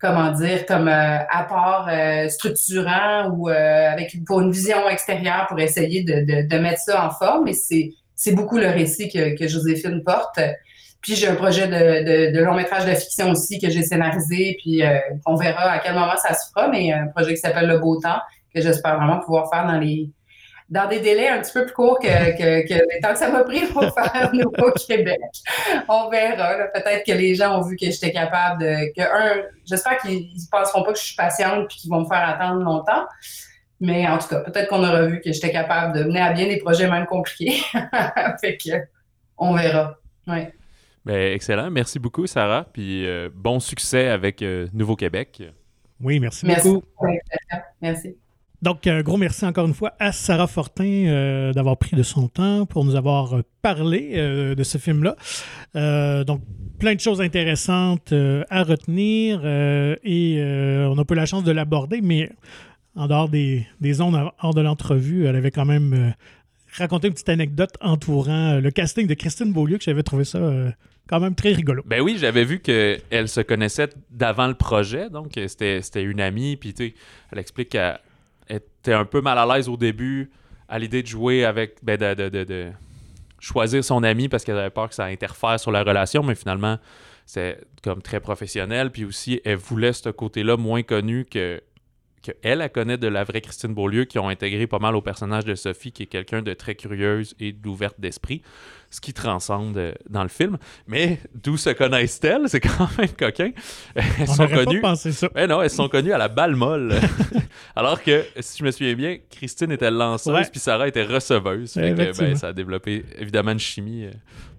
comment dire, comme euh, apport euh, structurant ou euh, avec pour une vision extérieure pour essayer de, de, mettre ça en forme. C'est, c'est beaucoup le récit que, Joséphine porte. Puis j'ai un projet de, long métrage de fiction aussi que j'ai scénarisé, puis on verra à quel moment ça se fera, mais un projet qui s'appelle Le Beau Temps, que j'espère vraiment pouvoir faire dans les des délais un petit peu plus courts que, que, que temps que ça m'a pris pour faire <laughs> au Québec. On verra. Peut-être que les gens ont vu que j'étais capable de. que un, J'espère qu'ils ne penseront pas que je suis patiente et qu'ils vont me faire attendre longtemps. Mais en tout cas, peut-être qu'on aura vu que j'étais capable de mener à bien des projets même compliqués. <laughs> fait que on verra. Ouais. Ben, excellent. Merci beaucoup, Sarah. Puis euh, bon succès avec euh, Nouveau-Québec. Oui, merci, merci beaucoup. Merci. Donc, un gros merci encore une fois à Sarah Fortin euh, d'avoir pris de son temps pour nous avoir parlé euh, de ce film-là. Euh, donc, plein de choses intéressantes à retenir et on n'a pas eu la chance de l'aborder, mais en dehors des, ondes, hors de l'entrevue, elle avait quand même raconter une petite anecdote entourant le casting de Christine Beaulieu, que j'avais trouvé ça quand même très rigolo. Ben oui, j'avais vu qu'elle se connaissait d'avant le projet, donc c'était une amie, puis tu elle explique qu'elle était un peu mal à l'aise au début à l'idée de jouer avec, ben de, de, de, choisir son ami parce qu'elle avait peur que ça interfère sur la relation, mais finalement, c'est comme très professionnel, puis aussi, elle voulait ce côté-là moins connu que qu'elle, elle connaît de la vraie Christine Beaulieu, qui ont intégré pas mal au personnage de Sophie, qui est quelqu'un de très curieuse et d'ouverte d'esprit, ce qui transcende euh, dans le film. Mais d'où se connaissent-elles? C'est quand même coquin. Elles sont connues. Pas ça. Eh non, elles sont connues à la balle molle. <laughs> Alors que, si je me souviens bien, Christine était lanceuse, puis Sarah était receveuse. ben, ça a développé évidemment une chimie. Euh,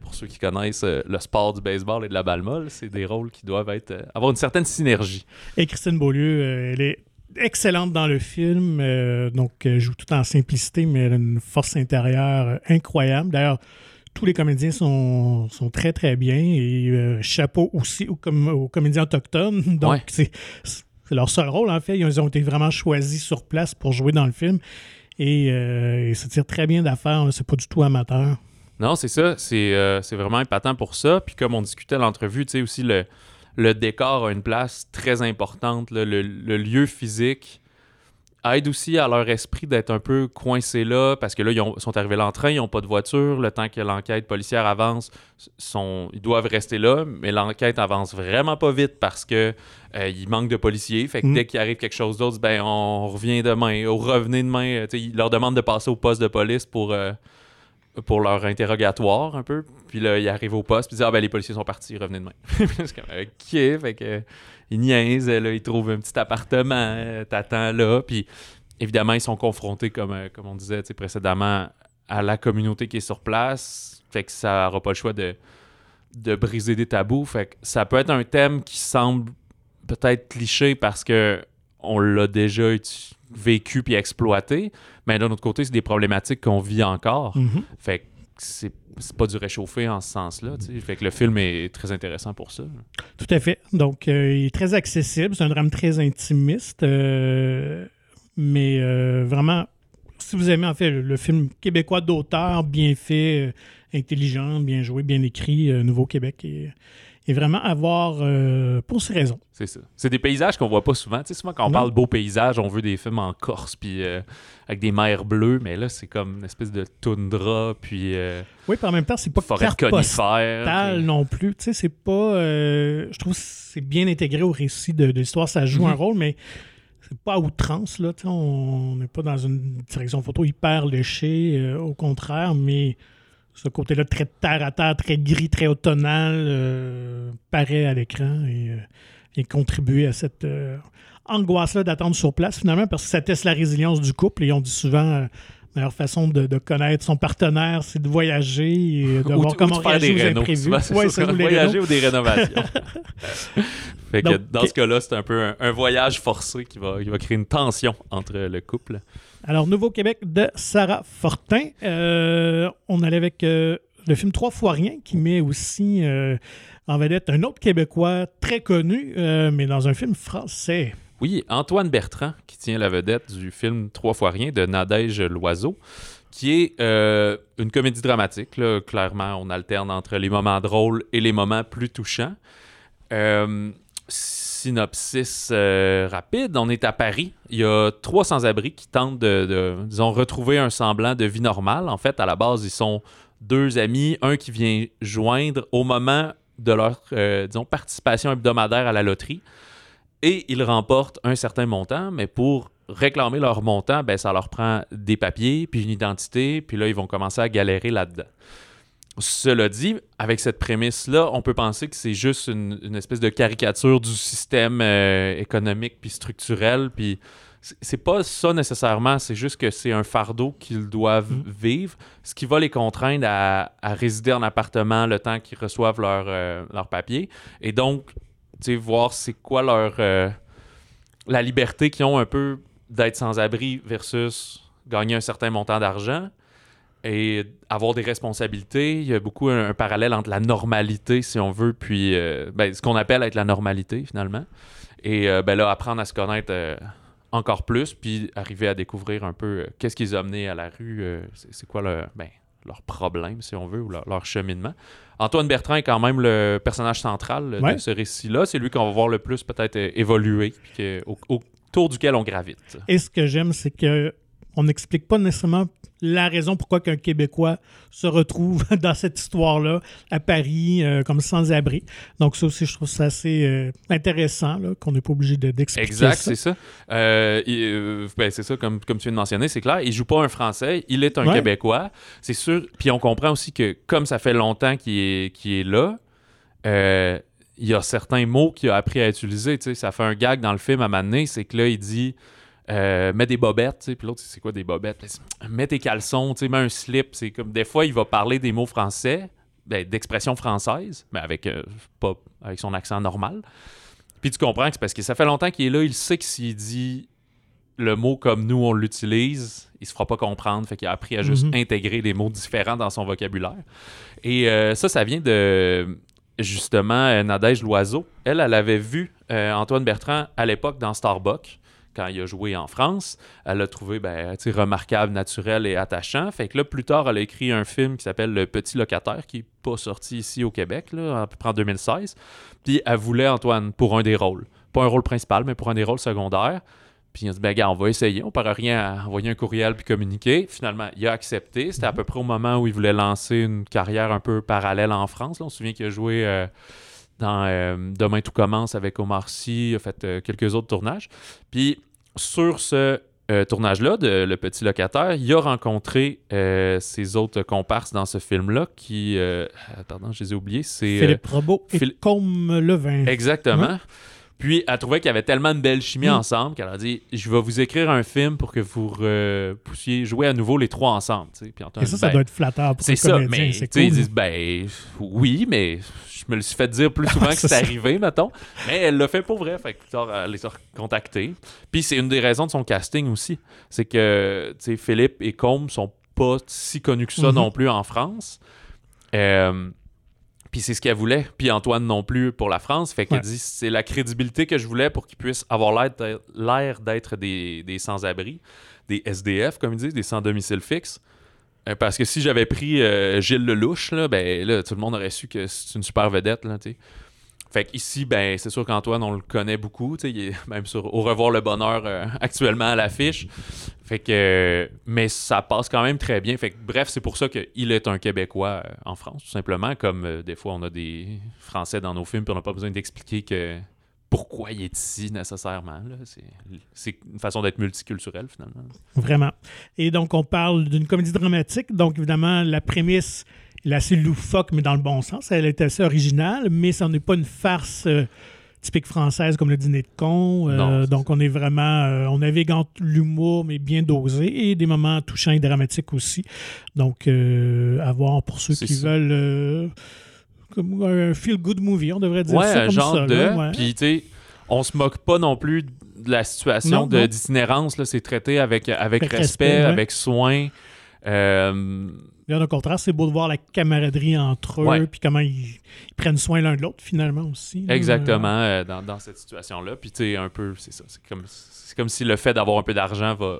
pour ceux qui connaissent euh, le sport du baseball et de la balle molle, c'est des rôles qui doivent être, avoir une certaine synergie. Et Christine Beaulieu, elle est excellente dans le film. Euh, donc, elle joue tout en simplicité, mais elle a une force intérieure euh, incroyable. D'ailleurs, tous les comédiens sont, sont très, très bien. Et euh, chapeau aussi aux, aux, comédiens autochtones. <laughs> Donc, c'est leur seul rôle, en fait. Ils ont été vraiment choisis sur place pour jouer dans le film. Et, ils se tirent très bien d'affaires. C'est pas du tout amateur. Non, c'est ça. C'est vraiment épatant pour ça. Puis, comme on discutait à l'entrevue, tu sais, aussi le le décor a une place très importante. Le, lieu physique aide aussi à leur esprit d'être un peu coincés là, parce que là, ils sont arrivés là en train, ils n'ont pas de voiture. Le temps que l'enquête policière avance, sont, ils doivent rester là, mais l'enquête avance vraiment pas vite parce que euh, il manque de policiers. Fait que mm. dès qu'il arrive quelque chose d'autre, ben on revient demain, ou revenez demain. Euh, ils leur demandent de passer au poste de police pour. Euh, pour leur interrogatoire un peu. Puis là, il arrive au poste, puis il dit Ah ben les policiers sont partis, revenez demain. <laughs> c'est comme Ok, fait que ils niaisent, là, ils trouvent un petit appartement, t'attends là. Puis évidemment, ils sont confrontés, comme, euh, comme on disait précédemment, à la communauté qui est sur place. Fait que ça n'aura pas le choix de, de briser des tabous. Fait que ça peut être un thème qui semble peut-être cliché parce que on l'a déjà vécu puis exploité. Mais d'un autre côté, c'est des problématiques qu'on vit encore. Mm-hmm. Fait que c'est pas du réchauffé en ce sens-là. Que le film est très intéressant pour ça. Tout à fait. Donc, euh, il est très accessible. C'est un drame très intimiste. Euh, mais euh, vraiment, si vous aimez en fait le, film québécois d'auteur, bien fait, intelligent, bien joué, bien écrit, Nouveau Québec et et vraiment avoir euh, pour ces raisons. C'est ça. C'est des paysages qu'on voit pas souvent. Tu sais, souvent quand on parle de beaux paysages, on veut des films en Corse puis euh, avec des mers bleues, mais là c'est comme une espèce de toundra puis euh, Oui, puis en même temps, c'est pas forêt conifère non plus, tu sais, c'est pas je trouve que c'est bien intégré au récit de, l'histoire, ça joue un mhm. rôle mais c'est pas à outrance là, on n'est pas dans une direction photo hyper léchée au contraire, mais ce côté-là très terre à terre, très gris, très automnal, euh, paraît à l'écran et euh, contribuer à cette euh, angoisse-là d'attendre sur place, finalement, parce que ça teste la résilience du couple. Et on dit souvent, la meilleure façon de, connaître son partenaire, c'est de voyager et de voir comment réagir aux imprévus. Ouais, ça, voyager ou des rénovations. <laughs> fait que dans ce cas-là, c'est un peu un, voyage forcé qui va, qui va créer une tension entre le couple. Alors, Nouveau-Québec de Sarah Fortin. Euh, on allait avec euh, le film Trois fois rien qui met aussi euh, en vedette un autre Québécois très connu, mais dans un film français. Oui, Antoine Bertrand qui tient la vedette du film Trois fois rien de Nadège Loiseau qui est une comédie dramatique. Clairement, on alterne entre les moments drôles et les moments plus touchants synopsis euh, rapide, on est à Paris. Il y a trois sans-abri qui tentent de, disons, retrouver un semblant de vie normale. En fait, à la base, ils sont deux amis, un qui vient joindre au moment de leur, euh, disons, participation hebdomadaire à la loterie. Et ils remportent un certain montant, mais pour réclamer leur montant, ben, ça leur prend des papiers, puis une identité, puis là, ils vont commencer à galérer là-dedans. Cela dit, avec cette prémisse-là, on peut penser que c'est juste une, espèce de caricature du système euh, économique puis structurel, puis c'est pas ça nécessairement, c'est juste que c'est un fardeau qu'ils doivent mm. vivre, ce qui va les contraindre à, résider en appartement le temps qu'ils reçoivent leur, euh, leur papier. Et donc, tu sais, voir c'est quoi leur. Euh, la liberté qu'ils ont un peu d'être sans abri versus gagner un certain montant d'argent et avoir des responsabilités. Il y a beaucoup un, parallèle entre la normalité, si on veut, puis euh, ben, ce qu'on appelle être la normalité, finalement. Et euh, ben là, apprendre à se connaître euh, encore plus, puis arriver à découvrir un peu qu'est-ce qu'ils ont amené à la rue, c'est quoi le, ben, leur problème, si on veut, ou leur, leur cheminement. Antoine Bertrand est quand même le personnage central Ouais. de ce récit-là. C'est lui qu'on va voir le plus peut-être évoluer, puis que- au- autour duquel on gravite. Et ce que j'aime, c'est que on n'explique pas nécessairement la raison pourquoi qu'un Québécois se retrouve <laughs> dans cette histoire-là à Paris euh, comme sans-abri. Donc ça aussi, je trouve ça assez euh, intéressant qu'on n'est pas obligé de- d'expliquer Exact, ça. c'est ça. Euh, ben, c'est ça, comme, comme tu viens de mentionner, c'est clair. Il joue pas un Français, il est un Ouais. Québécois. C'est sûr. Puis on comprend aussi que comme ça fait longtemps qu'il est, là, il y a certains mots qu'il a appris à utiliser. Ça fait un gag dans le film à Mané, c'est que là, il dit euh, mets des bobettes, tu sais. puis l'autre, c'est quoi des bobettes? Mets tes caleçons, tu sais, mets un slip. C'est comme des fois, il va parler des mots français, ben, d'expression française, mais avec, euh, pas, avec son accent normal. Puis tu comprends que c'est parce que ça fait longtemps qu'il est là, il sait que s'il dit le mot comme nous on l'utilise, il se fera pas comprendre. Fait qu'il a appris à juste Mhm. intégrer des mots différents dans son vocabulaire. Et euh, ça, ça vient de justement Nadège Loiseau. Elle, elle avait vu euh, Antoine Bertrand à l'époque dans Starbucks quand il a joué en France. Elle l'a trouvé ben, remarquable, naturel et attachant. Fait que là, plus tard, elle a écrit un film qui s'appelle Le Petit Locataire, qui n'est pas sorti ici au Québec, là, à peu près en 2016. Puis elle voulait Antoine pour un des rôles. Pas un rôle principal, mais pour un des rôles secondaires. Puis on se dit, ben, gars, on va essayer. On ne perd rien à envoyer un courriel puis communiquer. Finalement, il a accepté. C'était à peu près au moment où il voulait lancer une carrière un peu parallèle en France. Là, on se souvient qu'il a joué euh, dans euh, Demain tout commence avec Omar Sy. Il a fait euh, quelques autres tournages. Puis sur ce euh, tournage-là de Le Petit Locataire, il a rencontré euh, ses autres comparses dans ce film-là qui. euh, pardon, je les ai oubliés. C'est. Philippe Robot et Phil- Combe Levin. Exactement. Puis elle trouvait qu'il y avait tellement de belle chimie Mm. ensemble qu'elle a dit Je vais vous écrire un film pour que vous re- puissiez jouer à nouveau les trois ensemble. Puis Antoine Et ça, ça Ben, doit être flatteur pour C'est ça, mais c'est sais, ils cool. disent Ben oui, mais je me le suis fait dire plus souvent <laughs> que C'est arrivé, mettons. Mais elle l'a fait pour vrai. Fait que plus tard, elle les a recontactés. Puis c'est une des raisons de son casting aussi. C'est que Philippe et Combe sont pas si connus que ça Mhm. non plus en France. Euh, puis c'est ce qu'elle voulait. Puis Antoine non plus pour la France. Fait qu'elle Ouais. dit c'est la crédibilité que je voulais pour qu'ils puissent avoir l'air d'être- des, des sans-abri, des SDF, comme ils disent, des sans-domicile fixe. Euh, parce que si j'avais pris euh, Gilles Lelouch, là, ben là, tout le monde aurait su que c'est une super vedette. Là, tu sais. Fait qu'ici, ben, c'est sûr qu'Antoine, on le connaît beaucoup. Il est même sur Au revoir le bonheur euh, <laughs> actuellement à l'affiche. Fait que, mais ça passe quand même très bien. Fait que, bref, c'est pour ça qu'il est un Québécois euh, en France, tout simplement. Comme euh, des fois, on a des Français dans nos films, puis on n'a pas besoin d'expliquer que pourquoi il est ici nécessairement. c'est une façon d'être multiculturel, finalement. Vraiment. Et donc, on parle d'une comédie dramatique. Donc, évidemment, la prémisse elle est assez loufoque, mais dans le bon sens. Elle est assez originale, mais ça n'est pas une farce euh, typique française comme le dîner de con. Euh, Non, donc, on est vraiment. euh, on navigue entre l'humour, mais bien dosé, et des moments touchants et dramatiques aussi. Donc, euh, à voir pour ceux qui ça. veulent. comme un feel-good movie, on devrait dire ouais, ça comme genre ça. de. ouais. Puis, tu sais, on se moque pas non plus de la situation d'itinérance. C'est traité avec, avec Avec respect, respect, ouais. avec soin. Euh, Bien au contraire, c'est beau de voir la camaraderie entre eux, Ouais. puis comment ils, ils prennent soin l'un de l'autre finalement aussi. Exactement, euh, dans, dans cette situation-là. Puis, tu sais, un peu, c'est ça. C'est comme, c'est comme si le fait d'avoir un peu d'argent va,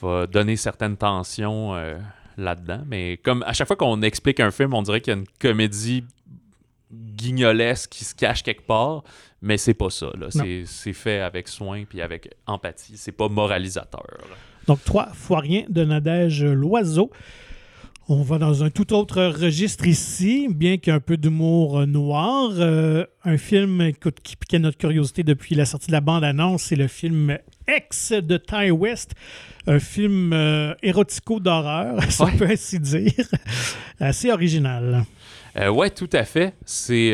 va donner certaines tensions euh, là-dedans. Mais comme à chaque fois qu'on explique un film, on dirait qu'il y a une comédie guignolesque qui se cache quelque part, mais c'est pas ça. Là. C'est, c'est fait avec soin puis avec empathie. C'est pas moralisateur. là. Donc, Trois fois rien de Nadège Loiseau. On va dans un tout autre registre ici, bien qu'il y ait un peu d'humour euh, noir. Euh, un film écoute, qui piquait notre curiosité depuis la sortie de la bande-annonce, c'est le film X de Ty West, un film euh, érotico d'horreur, <laughs> si Ouais. on peut ainsi dire. Assez original. Euh, ouais, tout à fait. C'est.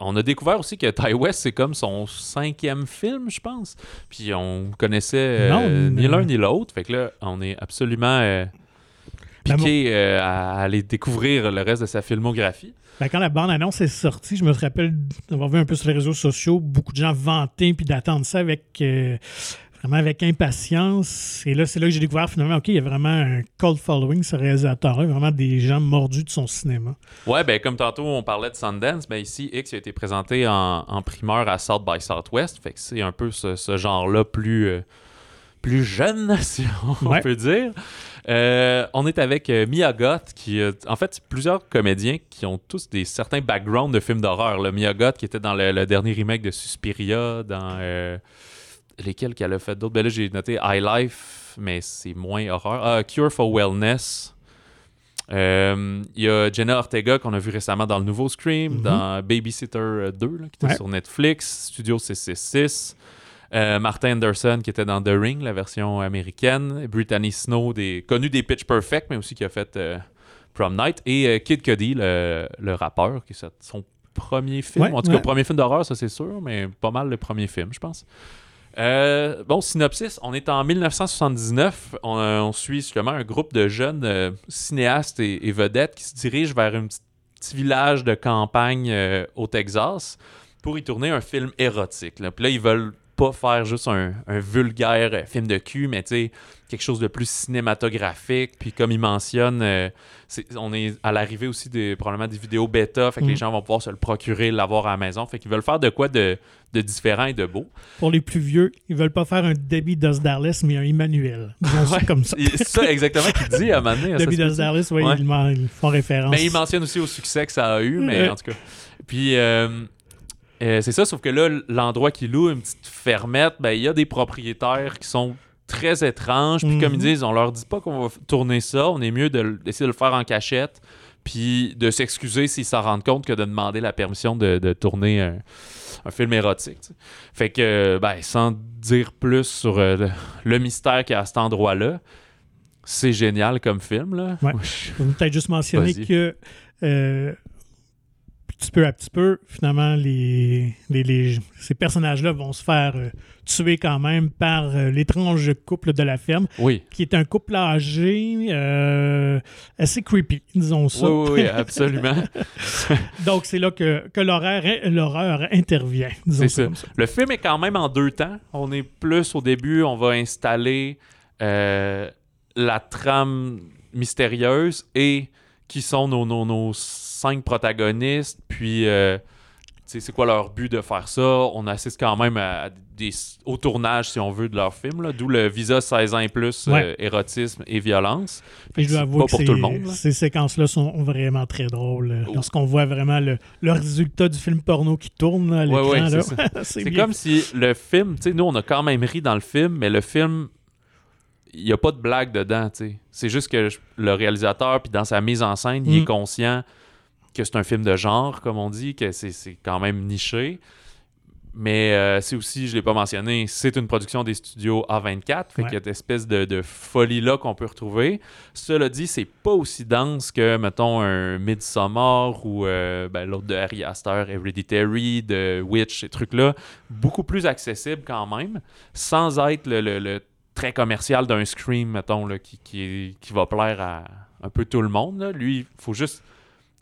On a découvert aussi que Ty West, c'est comme son cinquième film, je pense. Puis on connaissait euh, Non, ni l'un ni l'autre. Fait que là, on est absolument euh, Ben, piqué euh, à aller découvrir le reste de sa filmographie. Ben, quand la bande-annonce est sortie, je me rappelle d'avoir vu un peu sur les réseaux sociaux beaucoup de gens vanter puis d'attendre ça avec vraiment avec impatience. Et là, c'est là que j'ai découvert finalement, OK, il y a vraiment un cold following, ce réalisateur-là, vraiment des gens mordus de son cinéma. Ouais, ben comme tantôt on parlait de Sundance, ben ici X a été présenté en, en primeur à South by Southwest, fait que c'est un peu ce, ce genre-là plus euh, plus jeune, <laughs> si on Ouais. peut dire. Euh, on est avec euh, Mia Goth, qui euh, en fait plusieurs comédiens qui ont tous des certains backgrounds de films d'horreur. Mia Goth qui était dans le, le dernier remake de Suspiria, dans euh, lesquels qu'elle a fait d'autres. Ben là j'ai noté High Life, mais c'est moins horreur. Ah, Cure for Wellness. Euh, Il y a Jenna Ortega qu'on a vu récemment dans le nouveau Scream, Mhm. dans Babysitter euh, 2, là, qui était Ouais. sur Netflix, Studio 666. Euh, Martin Anderson qui était dans The Ring, la version américaine. Brittany Snow, des, connu des Pitch Perfect, mais aussi qui a fait euh, Prom Night. Et euh, Kid Cudi, le, le rappeur, qui est son premier film. Ouais, en tout cas, ouais. premier film d'horreur, ça c'est sûr, mais pas mal le premier film, je pense. Euh, bon, synopsis, on est en 1979. On, euh, on suit justement un groupe de jeunes euh, cinéastes et, et vedettes qui se dirigent vers un petit, village de campagne au Texas pour y tourner un film érotique. Puis là, ils veulent pas faire juste un, un vulgaire film de cul, mais tu sais, quelque chose de plus cinématographique. Puis comme ils mentionnent, euh, on est à l'arrivée aussi des, probablement des vidéos bêta, fait que Mm. les gens vont pouvoir se le procurer, l'avoir à la maison. Fait qu'ils veulent faire de quoi de, de différent et de beau. Pour les plus vieux, ils veulent pas faire un Debbie Dallas, mais un Emmanuel. Ouais. comme ça. C'est ça exactement qu'il dit à un moment donné. Debbie Dallas, oui, Ouais. ils, ils font référence. Mais il mentionne aussi au succès que ça a eu, mais en tout cas. Puis euh, euh, c'est ça, sauf que là, l'endroit qu'il loue, une petite fermette, ben il y a des propriétaires qui sont très étranges. Puis comme ils Mhm. disent, on leur dit pas qu'on va tourner ça, on est mieux de d'essayer de le faire en cachette, puis de s'excuser s'ils s'en rendent compte que de demander la permission de, de tourner un, un film érotique. Fait que, ben, sans dire plus sur euh, le, le mystère qu'il y a à cet endroit-là, c'est génial comme film. Là. Ouais. Moi, je- Je vais peut-être juste mentionner que euh, petit peu à petit peu, finalement, les, les- les- ces personnages-là vont se faire euh, tuer quand même par euh, l'étrange couple de la ferme, Oui. qui est un couple âgé euh, assez creepy, disons ça. Oui, oui, oui, absolument. <laughs> Donc, c'est là que, que l'horreur intervient. disons ça. Le film est quand même en deux temps. On est plus au début, on va installer la trame mystérieuse et qui sont nos, nos, nos cinq protagonistes. Puis, euh, c'est quoi leur but de faire ça? On assiste quand même à des, au tournage, si on veut, de leur film. D'où le visa 16 ans et plus, Ouais. euh, érotisme et violence. Puis je dois avouer pas que pour ces- tout le monde, là. ces séquences-là sont vraiment très drôles. euh, Oh. Lorsqu'on voit vraiment le, le résultat du film porno qui tourne à l'écran. ouais, c'est <laughs> comme si le film, tu sais, nous, on a quand même ri dans le film, mais le film, il n'y a pas de blague dedans, tu sais. C'est juste que le réalisateur, puis dans sa mise en scène, il Mm. est conscient que c'est un film de genre, comme on dit, que c'est quand même niché. Mais euh, c'est aussi, je l'ai pas mentionné, c'est une production des studios A24, fait Ouais. qu'il y a cette espèce de, de folie-là qu'on peut retrouver. Cela dit, c'est pas aussi dense que, mettons, un Midsommar ou euh, ben, l'autre de Harry Astor, Hereditary, de Witch, ces trucs-là. Beaucoup plus accessible quand même, sans être le, le- le très commercial d'un Scream, mettons, là, qui, qui, qui va plaire à un peu tout le monde. là. Lui, il faut juste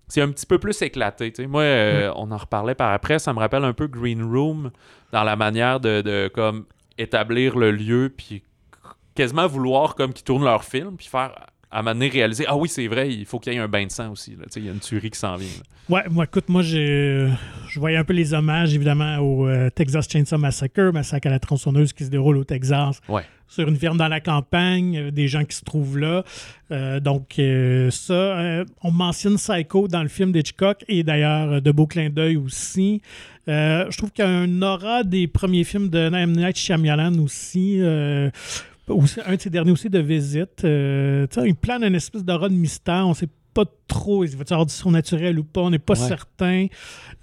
c'est un petit peu plus éclaté. tu sais. Moi, euh, on en reparlait par après, ça me rappelle un peu Green Room dans la manière de, de, comme établir le lieu, puis quasiment vouloir comme qu'ils tournent leur film, puis faire à donné réaliser ah oui c'est vrai, il faut qu'il y ait un bain de sang aussi. Il y a une tuerie qui s'en vient. là. Ouais, moi, écoute, moi, j'ai, je voyais un peu les hommages, évidemment, au euh, Texas Chainsaw Massacre, massacre à la tronçonneuse qui se déroule au Texas. Ouais. Sur une ferme dans la campagne, euh, des gens qui se trouvent là. Euh, donc, euh, ça, euh, on mentionne Psycho dans le film d'Hitchcock et d'ailleurs euh, de beau clin d'œil aussi. Euh, je trouve qu'il y a un aura des premiers films de M. Night Shyamalan aussi. Aussi- un de ses derniers aussi de visite. Euh, il plane une espèce d'aura de mystère. On sait pas trop. Il va y avoir du surnaturel ou pas. On n'est pas Ouais. certain.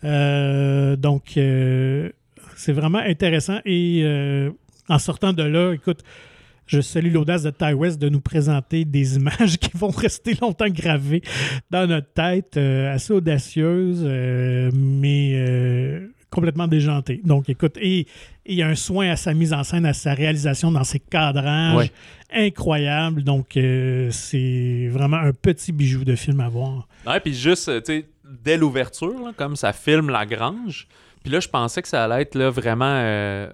Euh, donc, euh, c'est vraiment intéressant. Et euh, en sortant de là, écoute, je salue l'audace de Ty West de nous présenter des <laughs> images qui vont rester longtemps gravées dans notre tête, assez audacieuses, mais complètement déjantées. Donc, écoute, et il y a un soin à sa mise en scène, à sa réalisation dans ses cadrages Ouais. incroyables. Donc, euh, c'est vraiment un petit bijou de film à voir. Ouais, puis juste, euh, tu sais, dès l'ouverture, là, comme ça filme la grange, puis là, je pensais que ça allait être là, vraiment euh,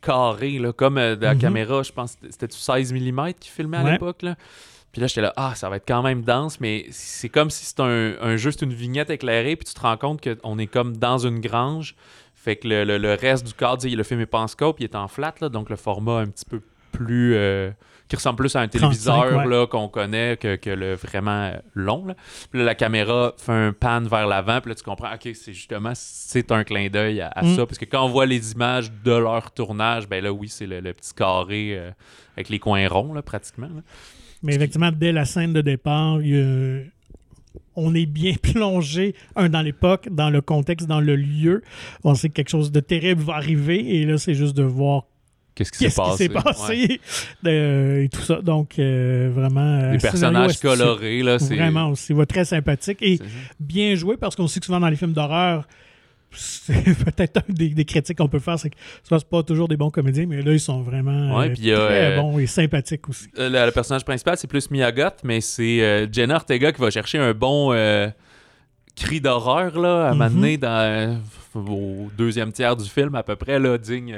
carré, là, comme euh, de la Mhm. caméra, je pense, que c'était 16 mm qui filmait à Ouais. l'époque. Là? Puis là, j'étais là, ah, ça va être quand même dense, mais c'est comme si c'était un, un juste une vignette éclairée, puis tu te rends compte qu'on est comme dans une grange. Fait que le, le- le reste du cadre, le film est pas en scope, il est en flat, là, donc le format un petit peu plus. euh, qui ressemble plus à un 35, téléviseur ouais. là, qu'on connaît que, que le vraiment euh, long. Là. Puis là, la caméra fait un pan vers l'avant, puis là, tu comprends, OK, c'est justement, c'est un clin d'œil à, à Mm. ça. Parce que quand on voit les images de leur tournage, ben là, oui, c'est le, le petit carré euh, avec les coins ronds, là, pratiquement. là. Mais effectivement, dès la scène de départ, il y a- on est bien <laughs> plongé, un, dans l'époque, dans le contexte, dans le lieu. On sait que quelque chose de terrible va arriver, et là, c'est juste de voir Qu'est-ce qui s'est qui passé? passé Ouais. <laughs> de- et tout ça. Donc, euh, vraiment. euh, Les personnages colorés, là, c'est. Vraiment aussi. Ouais, très sympathique et bien joué parce qu'on sait que souvent dans les films d'horreur, c'est <laughs> peut-être un des, des critiques qu'on peut faire, c'est que c'est pas toujours des bons comédiens, mais là, ils sont vraiment Ouais, euh, puis très euh, bons et sympathiques aussi. Euh, Le, le personnage principal, c'est plus Miyagot, mais c'est euh, Jenna Ortega qui va chercher un bon cri d'horreur là, à Mhm. m'amener dans euh, au deuxième tiers du film à peu près là, digne.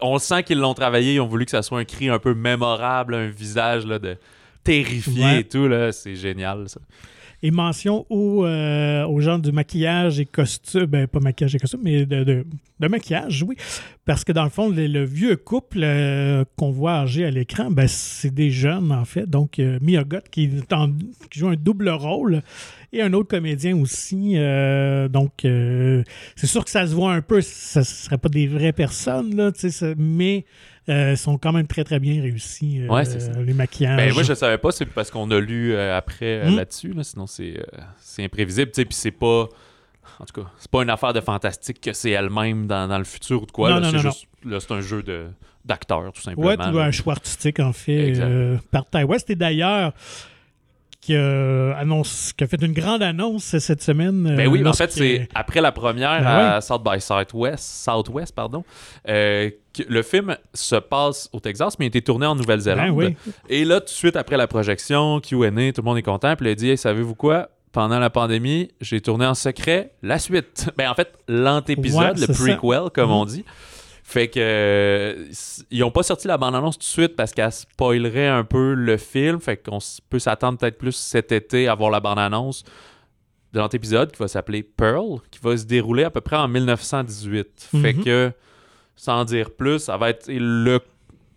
on le sent qu'ils l'ont travaillé, ils ont voulu que ça soit un cri un peu mémorable, un visage là, de terrifié Ouais. et tout là, c'est génial ça. Et mention euh, aux gens du maquillage et costume, ben pas maquillage et costume, mais de, de- maquillage, oui. Parce que dans le fond, le, vieux couple euh, qu'on voit âgé à l'écran, ben, c'est des jeunes en fait. Donc euh, Mia Goth qui, joue un double rôle et un autre comédien aussi. euh, donc euh, c'est sûr que ça se voit un peu, ça ne serait pas des vraies personnes, là, mais euh, sont quand même très très bien réussis, euh, Ouais, c'est ça. les maquillages. Ben, moi je savais pas, c'est parce qu'on a lu euh, après euh, Mm. là-dessus, là, sinon c'est imprévisible, puis c'est pas en tout cas, c'est pas une affaire de fantastique que c'est elle-même dans, dans le futur ou de quoi. C'est juste, là, c'est un jeu de d'acteurs, tout simplement. Ouais, tu vois là. un choix artistique, en fait, par Ty West. Et d'ailleurs, qui, a annonce, qui a fait une grande annonce cette semaine. euh, Ben oui, en lorsque- fait, c'est après la première Ben à South by Southwest, Southwest pardon, euh, que le film se passe au Texas, mais il a été tourné en Nouvelle-Zélande. Ben oui. Et là, tout de suite après la projection, Q&A, tout le monde est content. Puis il a dit, Hey, savez-vous quoi? Pendant la pandémie, j'ai tourné en secret la suite. <laughs> Ben en fait, l'antépisode, Ouais, le ça. prequel, comme Mhm. on dit. Fait que euh, ils ont pas sorti la bande-annonce tout de suite parce qu'elle spoilerait un peu le film. Fait qu'on peut s'attendre peut-être plus cet été à voir la bande-annonce de l'antépisode qui va s'appeler Pearl, qui va se dérouler à peu près en 1918. Fait Mhm. que, sans dire plus, ça va être le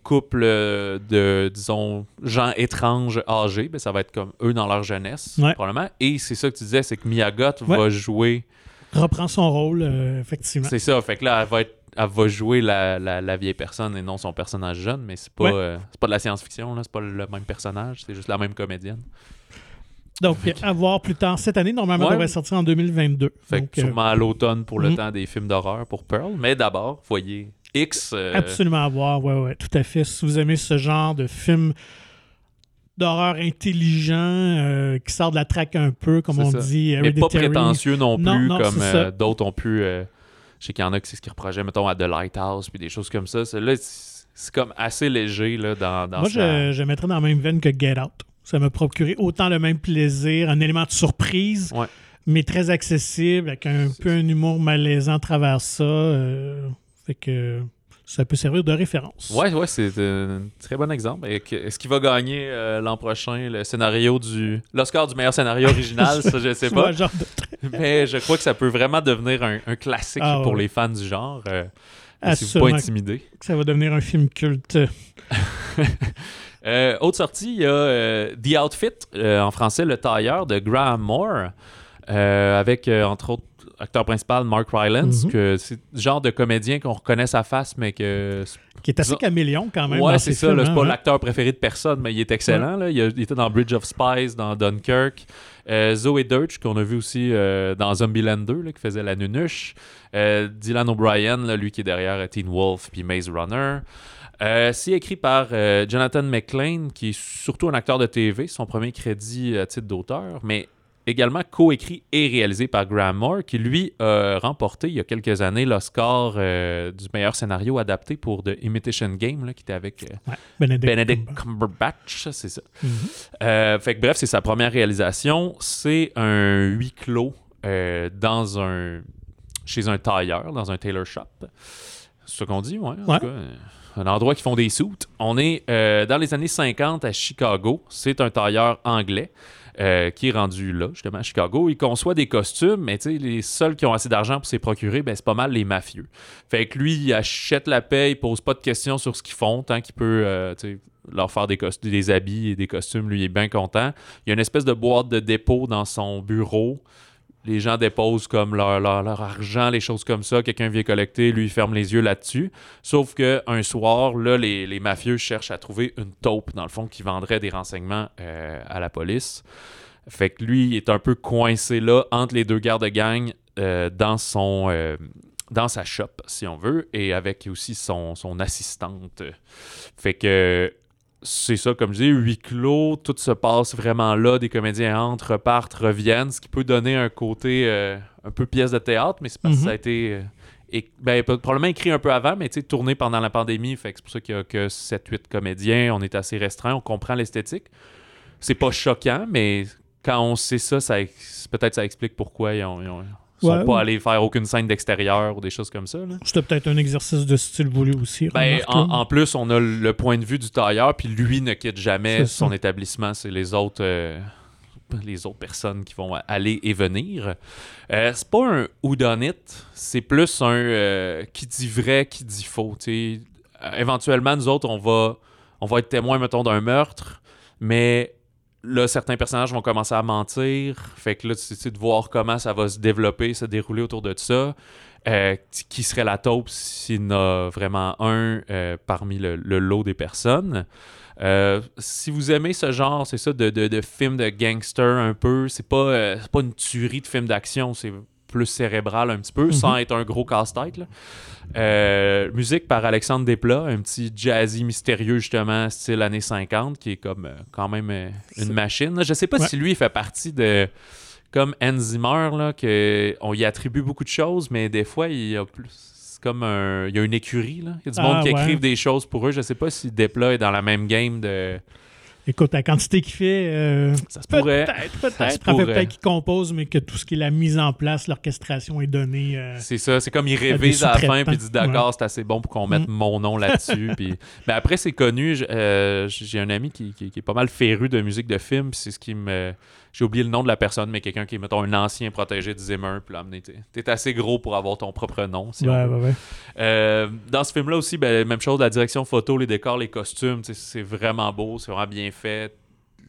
couple euh, de, disons, gens étranges âgés. Ben, ça va être comme eux dans leur jeunesse, Ouais. probablement. Et c'est ça que tu disais, c'est que Miyagot Ouais. va jouer. Reprend son rôle, euh, effectivement. C'est ça. Fait que là, elle va, être, elle va jouer la, la- la vieille personne et non son personnage jeune. Mais c'est pas, Ouais. euh, c'est pas de la science-fiction, là. C'est pas le même personnage. C'est juste la même comédienne. Donc, à voir plus tard cette année. Normalement, Ouais. ça devrait sortir en 2022. Fait Donc, que euh, sûrement à l'automne pour le Mhm. temps des films d'horreur pour Pearl. Mais d'abord, voyez X. euh, Absolument à voir, ouais, ouais, tout à fait. Si vous aimez ce genre de film d'horreur intelligent, euh, qui sort de la traque un peu, comme C'est on ça. dit, mais pas prétentieux non plus, Non, non, comme d'autres ont pu. Je sais qu'il y en a qui c'est ce qu'ils reprochaient, mettons, à The Lighthouse, puis des choses comme ça. Là, c'est comme assez léger là, dans, dans Moi, je, je mettrais dans la même veine que Get Out. Ça m'a procuré autant le même plaisir, un élément de surprise, Ouais. mais très accessible, avec un peu un humour malaisant à travers ça. euh, fait que ça peut servir de référence. Ouais, ouais, c'est un très bon exemple. Est-ce qu'il va gagner euh, l'an prochain le scénario du. l'Oscar du meilleur scénario original? Ça, je sais <laughs> pas. genre de- <laughs> Mais je crois que ça peut vraiment devenir un, un classique Ah, pour les fans du genre. Euh, Laissez-vous Assurément pas intimider. que ça va devenir un film culte. <laughs> Euh, autre sortie, il y a euh, The Outfit, euh, en français Le Tailleur de Graham Moore, avec entre autres acteur principal Mark Rylance, Mhm. que c'est le genre de comédien qu'on reconnaît sa face, mais que. Qui est assez caméléon quand même. ouais, c'est ces ça, films, là, c'est hein, pas ouais. l'acteur préféré de personne, mais il est excellent. là. Il, a- il était dans Bridge of Spies, dans Dunkirk. Euh, Zoe Deutsch, qu'on a vu aussi euh, dans Zombieland 2, là, qui faisait la nunuche. Euh, Dylan O'Brien, lui qui est derrière euh, Teen Wolf puis Maze Runner. Euh, c'est écrit par euh, Jonathan McLean, qui est surtout un acteur de TV, son premier crédit à titre d'auteur, mais également coécrit et réalisé par Graham Moore, qui lui a remporté il y a quelques années l'Oscar euh, du meilleur scénario adapté pour The Imitation Game, là, qui était avec euh, Ouais, Benedict, Benedict Cumberbatch. C'est ça. Mhm. Euh, fait que bref, c'est sa première réalisation. C'est un huis clos dans un chez un tailleur, dans un tailor shop. C'est ce qu'on dit, ouais. En Ouais. tout cas, un endroit qui font des soutes. On est dans les années 50 à Chicago. C'est un tailleur anglais. Euh, qui est rendu là, justement, à Chicago. Il conçoit des costumes, mais les seuls qui ont assez d'argent pour s'y procurer, ben, c'est pas mal les mafieux. Fait que lui, il achète la paix, il pose pas de questions sur ce qu'ils font, tant qu'il peut euh, leur faire des, des habits et des costumes. Lui, il est bien content. Il y a une espèce de boîte de dépôt dans son bureau les gens déposent comme leur, argent, les choses comme ça. Quelqu'un vient collecter, lui, ferme les yeux là-dessus. Sauf que un soir, là, les, les mafieux cherchent à trouver une taupe, dans le fond, qui vendrait des renseignements euh, à la police. Fait que lui, il est un peu coincé là, entre les deux gardes-gang, euh, dans son... euh, dans sa shop, si on veut, et avec aussi son, son assistante. Fait que c'est ça, comme je dis, huis clos, tout se passe vraiment là, des comédiens entrent, repartent, reviennent, ce qui peut donner un côté euh, un peu pièce de théâtre, mais c'est parce que Mhm. ça a été euh, et, ben, probablement écrit un peu avant, mais tourné pendant la pandémie, fait c'est pour ça qu'il y a que 7-8 comédiens, on est assez restreint, on comprend l'esthétique. C'est pas choquant, mais quand on sait ça, ça peut-être ça explique pourquoi ils ont, ils ont- ils sont Ouais. pas allés faire aucune scène d'extérieur ou des choses comme ça. C'était peut-être un exercice de style voulu aussi. Ben, en, plus, on a le point de vue du tailleur, puis lui ne quitte jamais son ça. établissement. C'est les autres, euh, les autres personnes qui vont aller et venir. Euh, c'est pas un whodunit, c'est plus un euh, qui dit vrai, qui dit faux. éventuellement, nous autres, on va, on va être témoins, mettons, d'un meurtre, mais là, certains personnages vont commencer à mentir. Fait que là, tu sais, de voir comment ça va se développer, se dérouler autour de ça. Euh, qui serait la taupe s'il y en a vraiment un euh, parmi le, lot des personnes. Euh, si vous aimez ce genre, c'est ça, de, de, de film de gangster un peu, c'est pas, pas une tuerie de film d'action, c'est plus cérébral un petit peu, sans être un gros casse-tête. là. Euh, musique par Alexandre Desplat, un petit jazzy mystérieux justement, style années 50, qui est comme euh, quand même euh, une machine. Je sais pas Ouais. si lui il fait partie de comme Hans Zimmer, là, que on y attribue beaucoup de choses, mais des fois, il y a plus. C'est comme un. Il y a une écurie, là. Il y a du Ah, monde qui ouais. écrivent des choses pour eux. Je sais pas si Desplat est dans la même game de. Écoute, la quantité qu'il fait, euh, Ça se pourrait. peut-être, Ça se peut-être. En fait, pourrait. peut-être qu'il compose, mais que tout ce qui est la mise en place, l'orchestration est donnée. euh, C'est ça, c'est comme il révise à la fin puis il dit d'accord, c'est assez bon pour qu'on mette Mm. mon nom là-dessus. <laughs> puis... Mais après, c'est connu. euh, J'ai un ami qui, qui- qui est pas mal féru de musique de film. C'est ce qui me. J'ai oublié le nom de la personne, mais quelqu'un qui est, mettons, un ancien protégé de Zimmer. Puis là, amené, t'es assez gros pour avoir ton propre nom. si ouais, ouais, ouais. Euh, dans ce film-là aussi, ben, même chose, la direction photo, les décors, les costumes, c'est vraiment beau, c'est vraiment bien fait.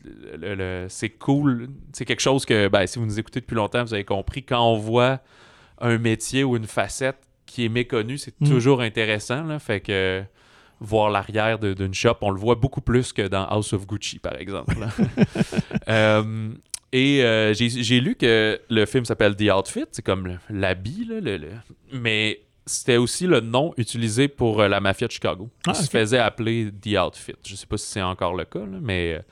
Le- c'est cool. C'est quelque chose que, ben, si vous nous écoutez depuis longtemps, vous avez compris. Quand on voit un métier ou une facette qui est méconnue, c'est Mm. toujours intéressant. Là, fait que voir l'arrière d'une shop, on le voit beaucoup plus que dans House of Gucci, par exemple. <laughs> Euh, et euh, j'ai lu que le film s'appelle The Outfit, c'est comme le- l'habit, là, le- le- mais c'était aussi le nom utilisé pour euh, la mafia de Chicago. Ah, Il se faisait appeler The Outfit. Je sais pas si c'est encore le cas, là, mais euh,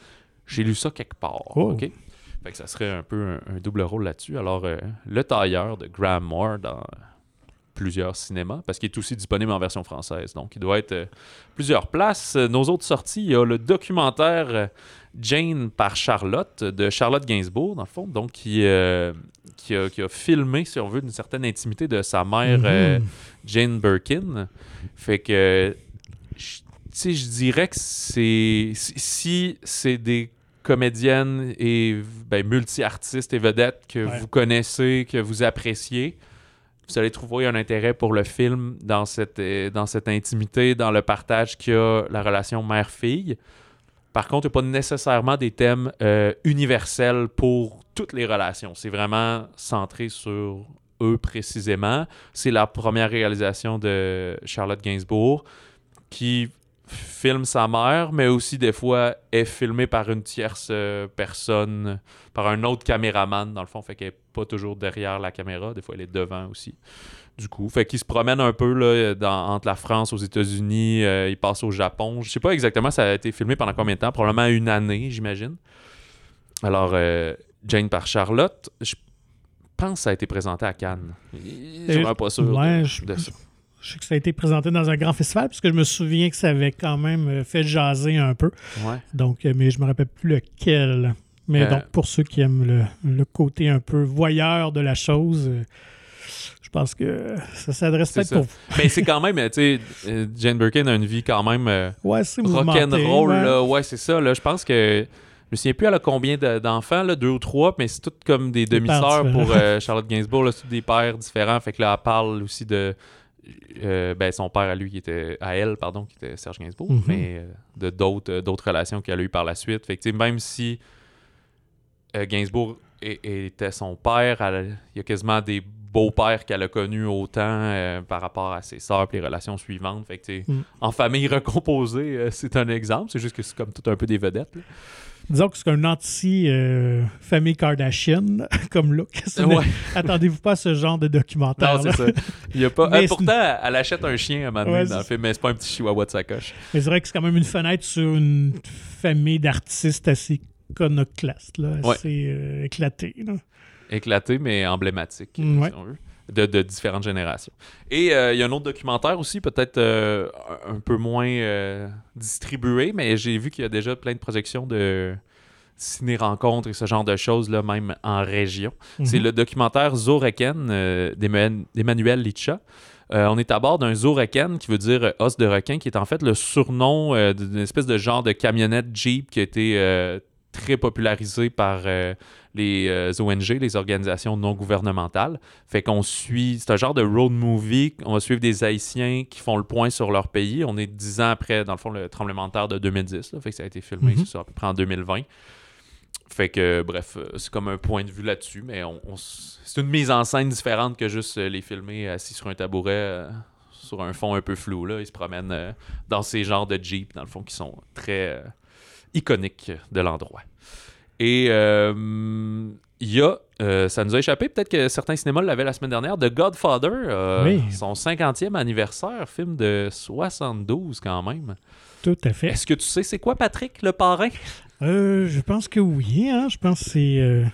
j'ai lu ça quelque part. Oh. ok? Fait que ça serait un peu un, un double rôle là-dessus. Alors, euh, le tailleur de Graham Moore dans plusieurs cinémas, parce qu'il est aussi disponible en version française. Donc, il doit être euh, plusieurs places. Nos autres sorties, il y a le documentaire Jane par Charlotte, de Charlotte Gainsbourg, dans le fond, donc qui, euh, qui, a, qui a filmé, si on veut, une certaine intimité de sa mère, Mhm. euh, Jane Birkin. Fait que, je- dirais que c'est. Si c'est des comédiennes et ben, multi-artistes et vedettes que Ouais. vous connaissez, que vous appréciez, vous allez trouver un intérêt pour le film dans cette, euh, dans cette intimité, dans le partage qu'il y a la relation mère-fille. Par contre, il n'y a pas nécessairement des thèmes euh, universels pour toutes les relations. C'est vraiment centré sur eux précisément. C'est la première réalisation de Charlotte Gainsbourg qui filme sa mère, mais aussi des fois est filmée par une tierce euh, personne, par un autre caméraman, dans le fond. Fait qu'elle n'est pas toujours derrière la caméra. Des fois, elle est devant aussi. Du coup, fait qu'il se promène un peu là, dans- entre la France, aux États-Unis, euh, il passe au Japon. Je sais pas exactement ça a été filmé pendant combien de temps, probablement une année, j'imagine. Alors, euh, Jane par Charlotte, je pense que ça a été présenté à Cannes. Je suis pas sûr ouais, de- je- de ça. Je sais que ça a été présenté dans un grand festival, puisque je me souviens que ça avait quand même euh, fait jaser un peu. Ouais. Donc, euh, mais je me rappelle plus lequel. Mais Euh, donc, pour ceux qui aiment le, le côté un peu voyeur de la chose, euh, pense que ça s'adresse peut-être pour vous. Mais c'est quand même, tu sais, euh, Jane Birkin a une vie quand même euh, Ouais, rock'n'roll, ouais. là. Ouais, c'est ça, là. Je pense que. Je me souviens plus elle a combien de- d'enfants, là, deux ou trois, mais c'est tout comme des demi-sœurs pour euh, Charlotte Gainsbourg, là, c'est tous des pères différents. Fait que là, elle parle aussi de. euh, ben, son père à lui, qui était. À elle, pardon, qui était Serge Gainsbourg, Mhm. mais euh, de d'autres d'autres relations qu'elle a eues par la suite. Fait que, tu sais, même si Gainsbourg était son père, elle- il y a quasiment des beaux-pères qu'elle a connus autant euh, par rapport à ses sœurs et les relations suivantes. Fait que, Mm. en famille recomposée, euh, c'est un exemple. C'est juste que c'est comme tout un peu des vedettes. là. Disons que c'est un anti-famille Kardashian <laughs> comme look. <laughs> Ouais. Attendez-vous pas à ce genre de documentaire. Non, c'est ça. Il y a pas... <laughs> Mais Euh, pourtant, elle achète un chien à un moment donné Ouais, dans le film, mais c'est pas un petit chihuahua de sacoche. Mais c'est vrai que c'est quand même une fenêtre sur une famille d'artistes assez iconoclaste, là, assez euh, éclatée. là. Éclaté, mais emblématique, Mm, ouais. si on veut, de, de différentes générations. Et euh, il y a un autre documentaire aussi, peut-être euh, un peu moins euh, distribué, mais j'ai vu qu'il y a déjà plein de projections de ciné-rencontres et ce genre de choses, là, même en région. C'est Mhm. le documentaire Zoreken d'Emmanuel Licha. Euh, on est à bord d'un Zoreken qui veut dire os de requin, qui est en fait le surnom euh, d'une espèce de genre de camionnette Jeep qui a été euh, très popularisé par euh, les euh, ONG, les organisations non gouvernementales. Fait qu'on suit, c'est un genre de road movie. On va suivre des Haïtiens qui font le point sur leur pays. On est dix ans après, dans le fond, le tremblement de terre de 2010. là. fait que ça a été filmé, Mhm. ça, à peu près en 2020. Fait que, bref, euh, c'est comme un point de vue là-dessus, mais on, c'est une mise en scène différente que juste les filmer assis sur un tabouret euh, sur un fond un peu flou. Là. Ils se promènent dans ces genres de Jeep, dans le fond, qui sont très iconiques de l'endroit. Et euh, il y a, euh, ça nous a échappé, peut-être que certains cinémas l'avaient la semaine dernière, The Godfather, euh, Oui. son 50e anniversaire, film de 72 quand même. Tout à fait. Est-ce que tu sais c'est quoi, Patrick, le parrain? Euh, je pense que oui. hein. Je pense que c'est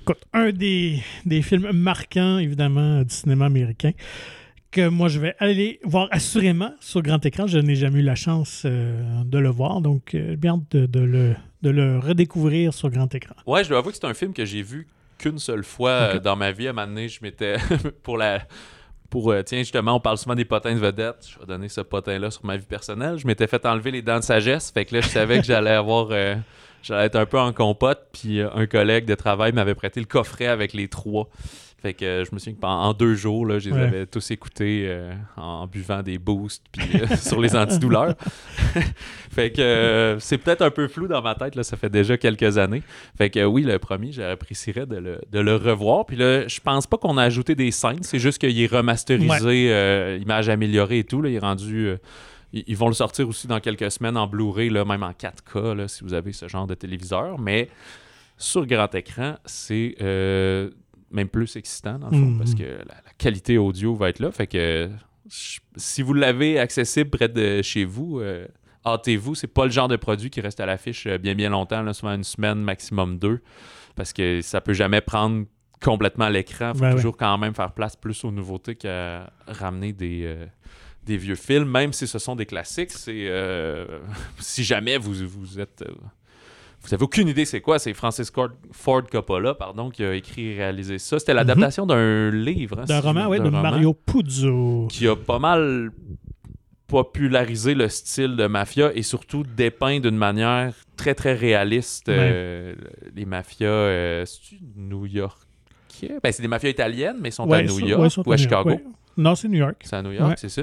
écoute, un des, des films marquants, évidemment, du cinéma américain que moi, je vais aller voir assurément sur grand écran. Je n'ai jamais eu la chance euh, de le voir, donc euh, bien de, de le, de le redécouvrir sur grand écran. Ouais, je dois avouer que c'est un film que j'ai vu qu'une seule fois euh, dans ma vie. À un moment donné, je m'étais <laughs> pour la pour tiens justement, on parle souvent des potins de vedettes. Je vais donner ce potin là sur ma vie personnelle. Je m'étais fait enlever les dents de sagesse, fait que là je savais que j'allais avoir j'allais être un peu en compote, puis un collègue de travail m'avait prêté le coffret avec les trois. Fait que euh, je me souviens que pendant en deux jours, là, je les Ouais. avais tous écoutés euh, en buvant des boosts puis euh, <laughs> sur les antidouleurs. <laughs> fait que c'est peut-être un peu flou dans ma tête, là, ça fait déjà quelques années. Fait que oui, le premier, j'apprécierais de le, de le revoir. Puis là, je pense pas qu'on a ajouté des scènes, c'est juste qu'il est remasterisé, euh, image améliorée et tout. Là, il est rendu. ils vont le sortir aussi dans quelques semaines en Blu-ray, là, même en 4K, là, si vous avez ce genre de téléviseur. Mais sur grand écran, c'est euh, même plus excitant, dans le fond, Mhm. parce que la, la qualité audio va être là. Fait que je- si vous l'avez accessible près de chez vous, euh, hâtez-vous. C'est pas le genre de produit qui reste à l'affiche euh, bien bien longtemps, là, souvent une semaine, maximum deux, parce que ça peut jamais prendre complètement l'écran. faut Ben ouais. toujours quand même faire place plus aux nouveautés qu'à ramener des, euh, des vieux films, même si ce sont des classiques. C'est euh, <laughs> si jamais vous, vous êtes... vous avez aucune idée c'est quoi, c'est Francis Ford, Coppola, pardon, qui a écrit et réalisé ça. C'était l'adaptation d'un livre. hein, D'un si- roman, oui, de roman Mario Puzo. qui a pas mal popularisé le style de mafia et surtout dépeint d'une manière très très réaliste euh, les mafias euh, New York ben, c'est des mafias italiennes mais ils sont à New York ouais, ou à Chicago. Non, c'est New York. c'est à New York Ouais. c'est ça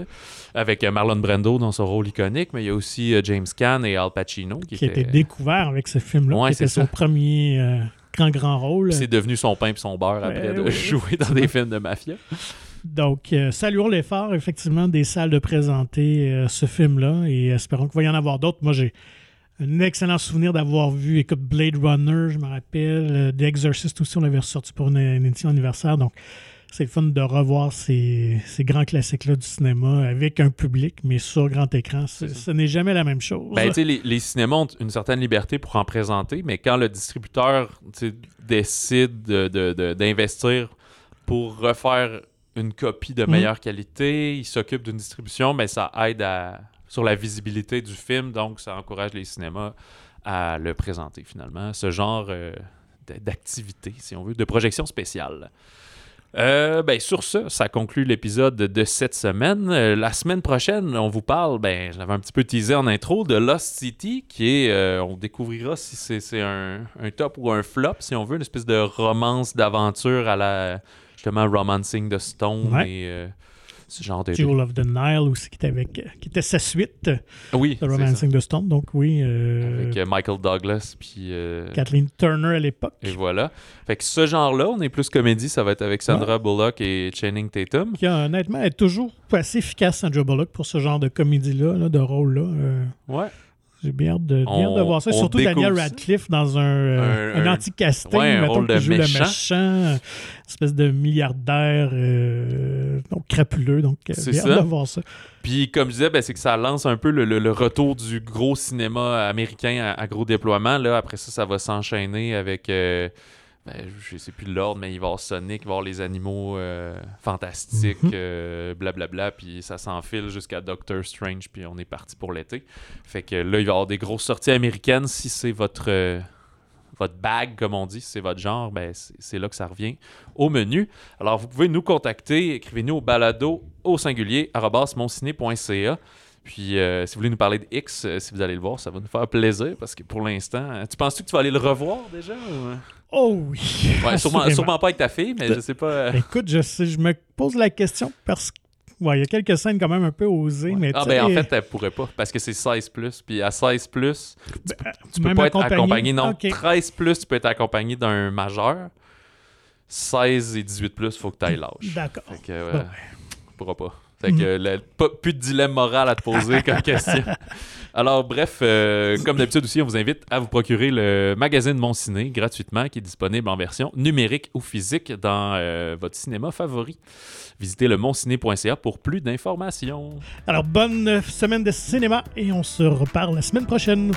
avec euh, Marlon Brando dans son rôle iconique mais il y a aussi euh, James Caan et Al Pacino qui, Qui a été étaient- découvert avec ce film-là, Ouais, était c'est son premier euh, grand, grand rôle. c'est devenu son pain et son beurre après de <laughs> jouer dans des films de mafia Donc, euh, saluons l'effort, effectivement, des salles de présenter euh, ce film-là et espérons qu'il va y en avoir d'autres. Moi, j'ai un excellent souvenir d'avoir vu, écoute, Blade Runner, je me rappelle, The Exorcist aussi, on l'avait ressorti pour une, une édition anniversaire. Donc, c'est fun de revoir ces, ces grands classiques-là du cinéma avec un public, mais sur grand écran. Ce n'est jamais la même chose. Ben, les, les cinémas ont une certaine liberté pour en présenter, mais quand le distributeur décide de- de- de- d'investir pour refaire une copie de Mhm. meilleure qualité, il s'occupe d'une distribution, ben, ça aide à, sur la visibilité du film, donc ça encourage les cinémas à le présenter finalement. Ce genre euh, d'activité, si on veut, de projection spéciale. Euh, ben, sur ça, ça conclut l'épisode de cette semaine. Euh, la semaine prochaine, on vous parle, ben, je l'avais un petit peu teasé en intro, de Lost City, qui est, euh, on découvrira si c'est un, un, top ou un flop, si on veut, une espèce de romance d'aventure à la, justement, Romancing the Stone et ce genre de. Jewel of the Nile aussi, qui était, avec, qui était sa suite. Oui. The Romancing the Stone. Donc, oui. Euh, avec euh, Michael Douglas, puis. Euh, Kathleen Turner à l'époque. Et voilà. Fait que ce genre-là, on est plus comédie, ça va être avec Sandra Bullock et Channing Tatum. Qui, honnêtement, est toujours assez efficace, Sandra Bullock, pour ce genre de comédie-là, de rôle-là. Ouais. J'ai bien hâte de, de voir ça. Surtout Daniel Radcliffe dans un, euh, un, anti-casting, ouais, mettons, qui joue méchant. le méchant, espèce de milliardaire euh, donc crapuleux. Donc, euh, j'ai hâte de voir ça. Puis, comme je disais, ben, c'est que ça lance un peu le, le, retour du gros cinéma américain à, gros déploiement. Là, après ça, ça va s'enchaîner avec ben, je sais plus l'ordre, mais il va y avoir Sonic, il va y avoir les animaux euh, fantastiques, mhm. euh, blablabla, puis ça s'enfile jusqu'à Doctor Strange, puis on est parti pour l'été. Fait que là, il va y avoir des grosses sorties américaines. Si c'est votre, euh, votre bag, comme on dit, si c'est votre genre, ben, c'est là que ça revient au menu. Alors, vous pouvez nous contacter, écrivez-nous au balado au singulier, monciné.ca. Puis, si vous voulez nous parler de X, si vous allez le voir, ça va nous faire plaisir parce que pour l'instant, tu penses -tu que tu vas aller le revoir déjà? Oh oui. Ouais, sûrement, pas avec ta fille, mais je sais pas. Euh. Écoute, je, sais, je me pose la question parce que. Ouais, il y a quelques scènes quand même un peu osées, mais Ah, ben en fait, elle pourrait pas, parce que c'est 16 plus. Puis à 16 plus, tu, ben, peux pas être accompagné. Non, 13 plus, tu peux être accompagné d'un majeur. 16 et 18 plus, il faut que tu ailles l'âge. D'accord. Fait que, euh, pourra pas. Fait que, mm. pas, plus de dilemme moral à te poser comme <laughs> question. Alors, bref, euh, comme d'habitude aussi, on vous invite à vous procurer le magazine Mon Ciné gratuitement, qui est disponible en version numérique ou physique dans euh, votre cinéma favori. Visitez le monciné.ca pour plus d'informations. Alors, bonne semaine de cinéma et on se reparle la semaine prochaine.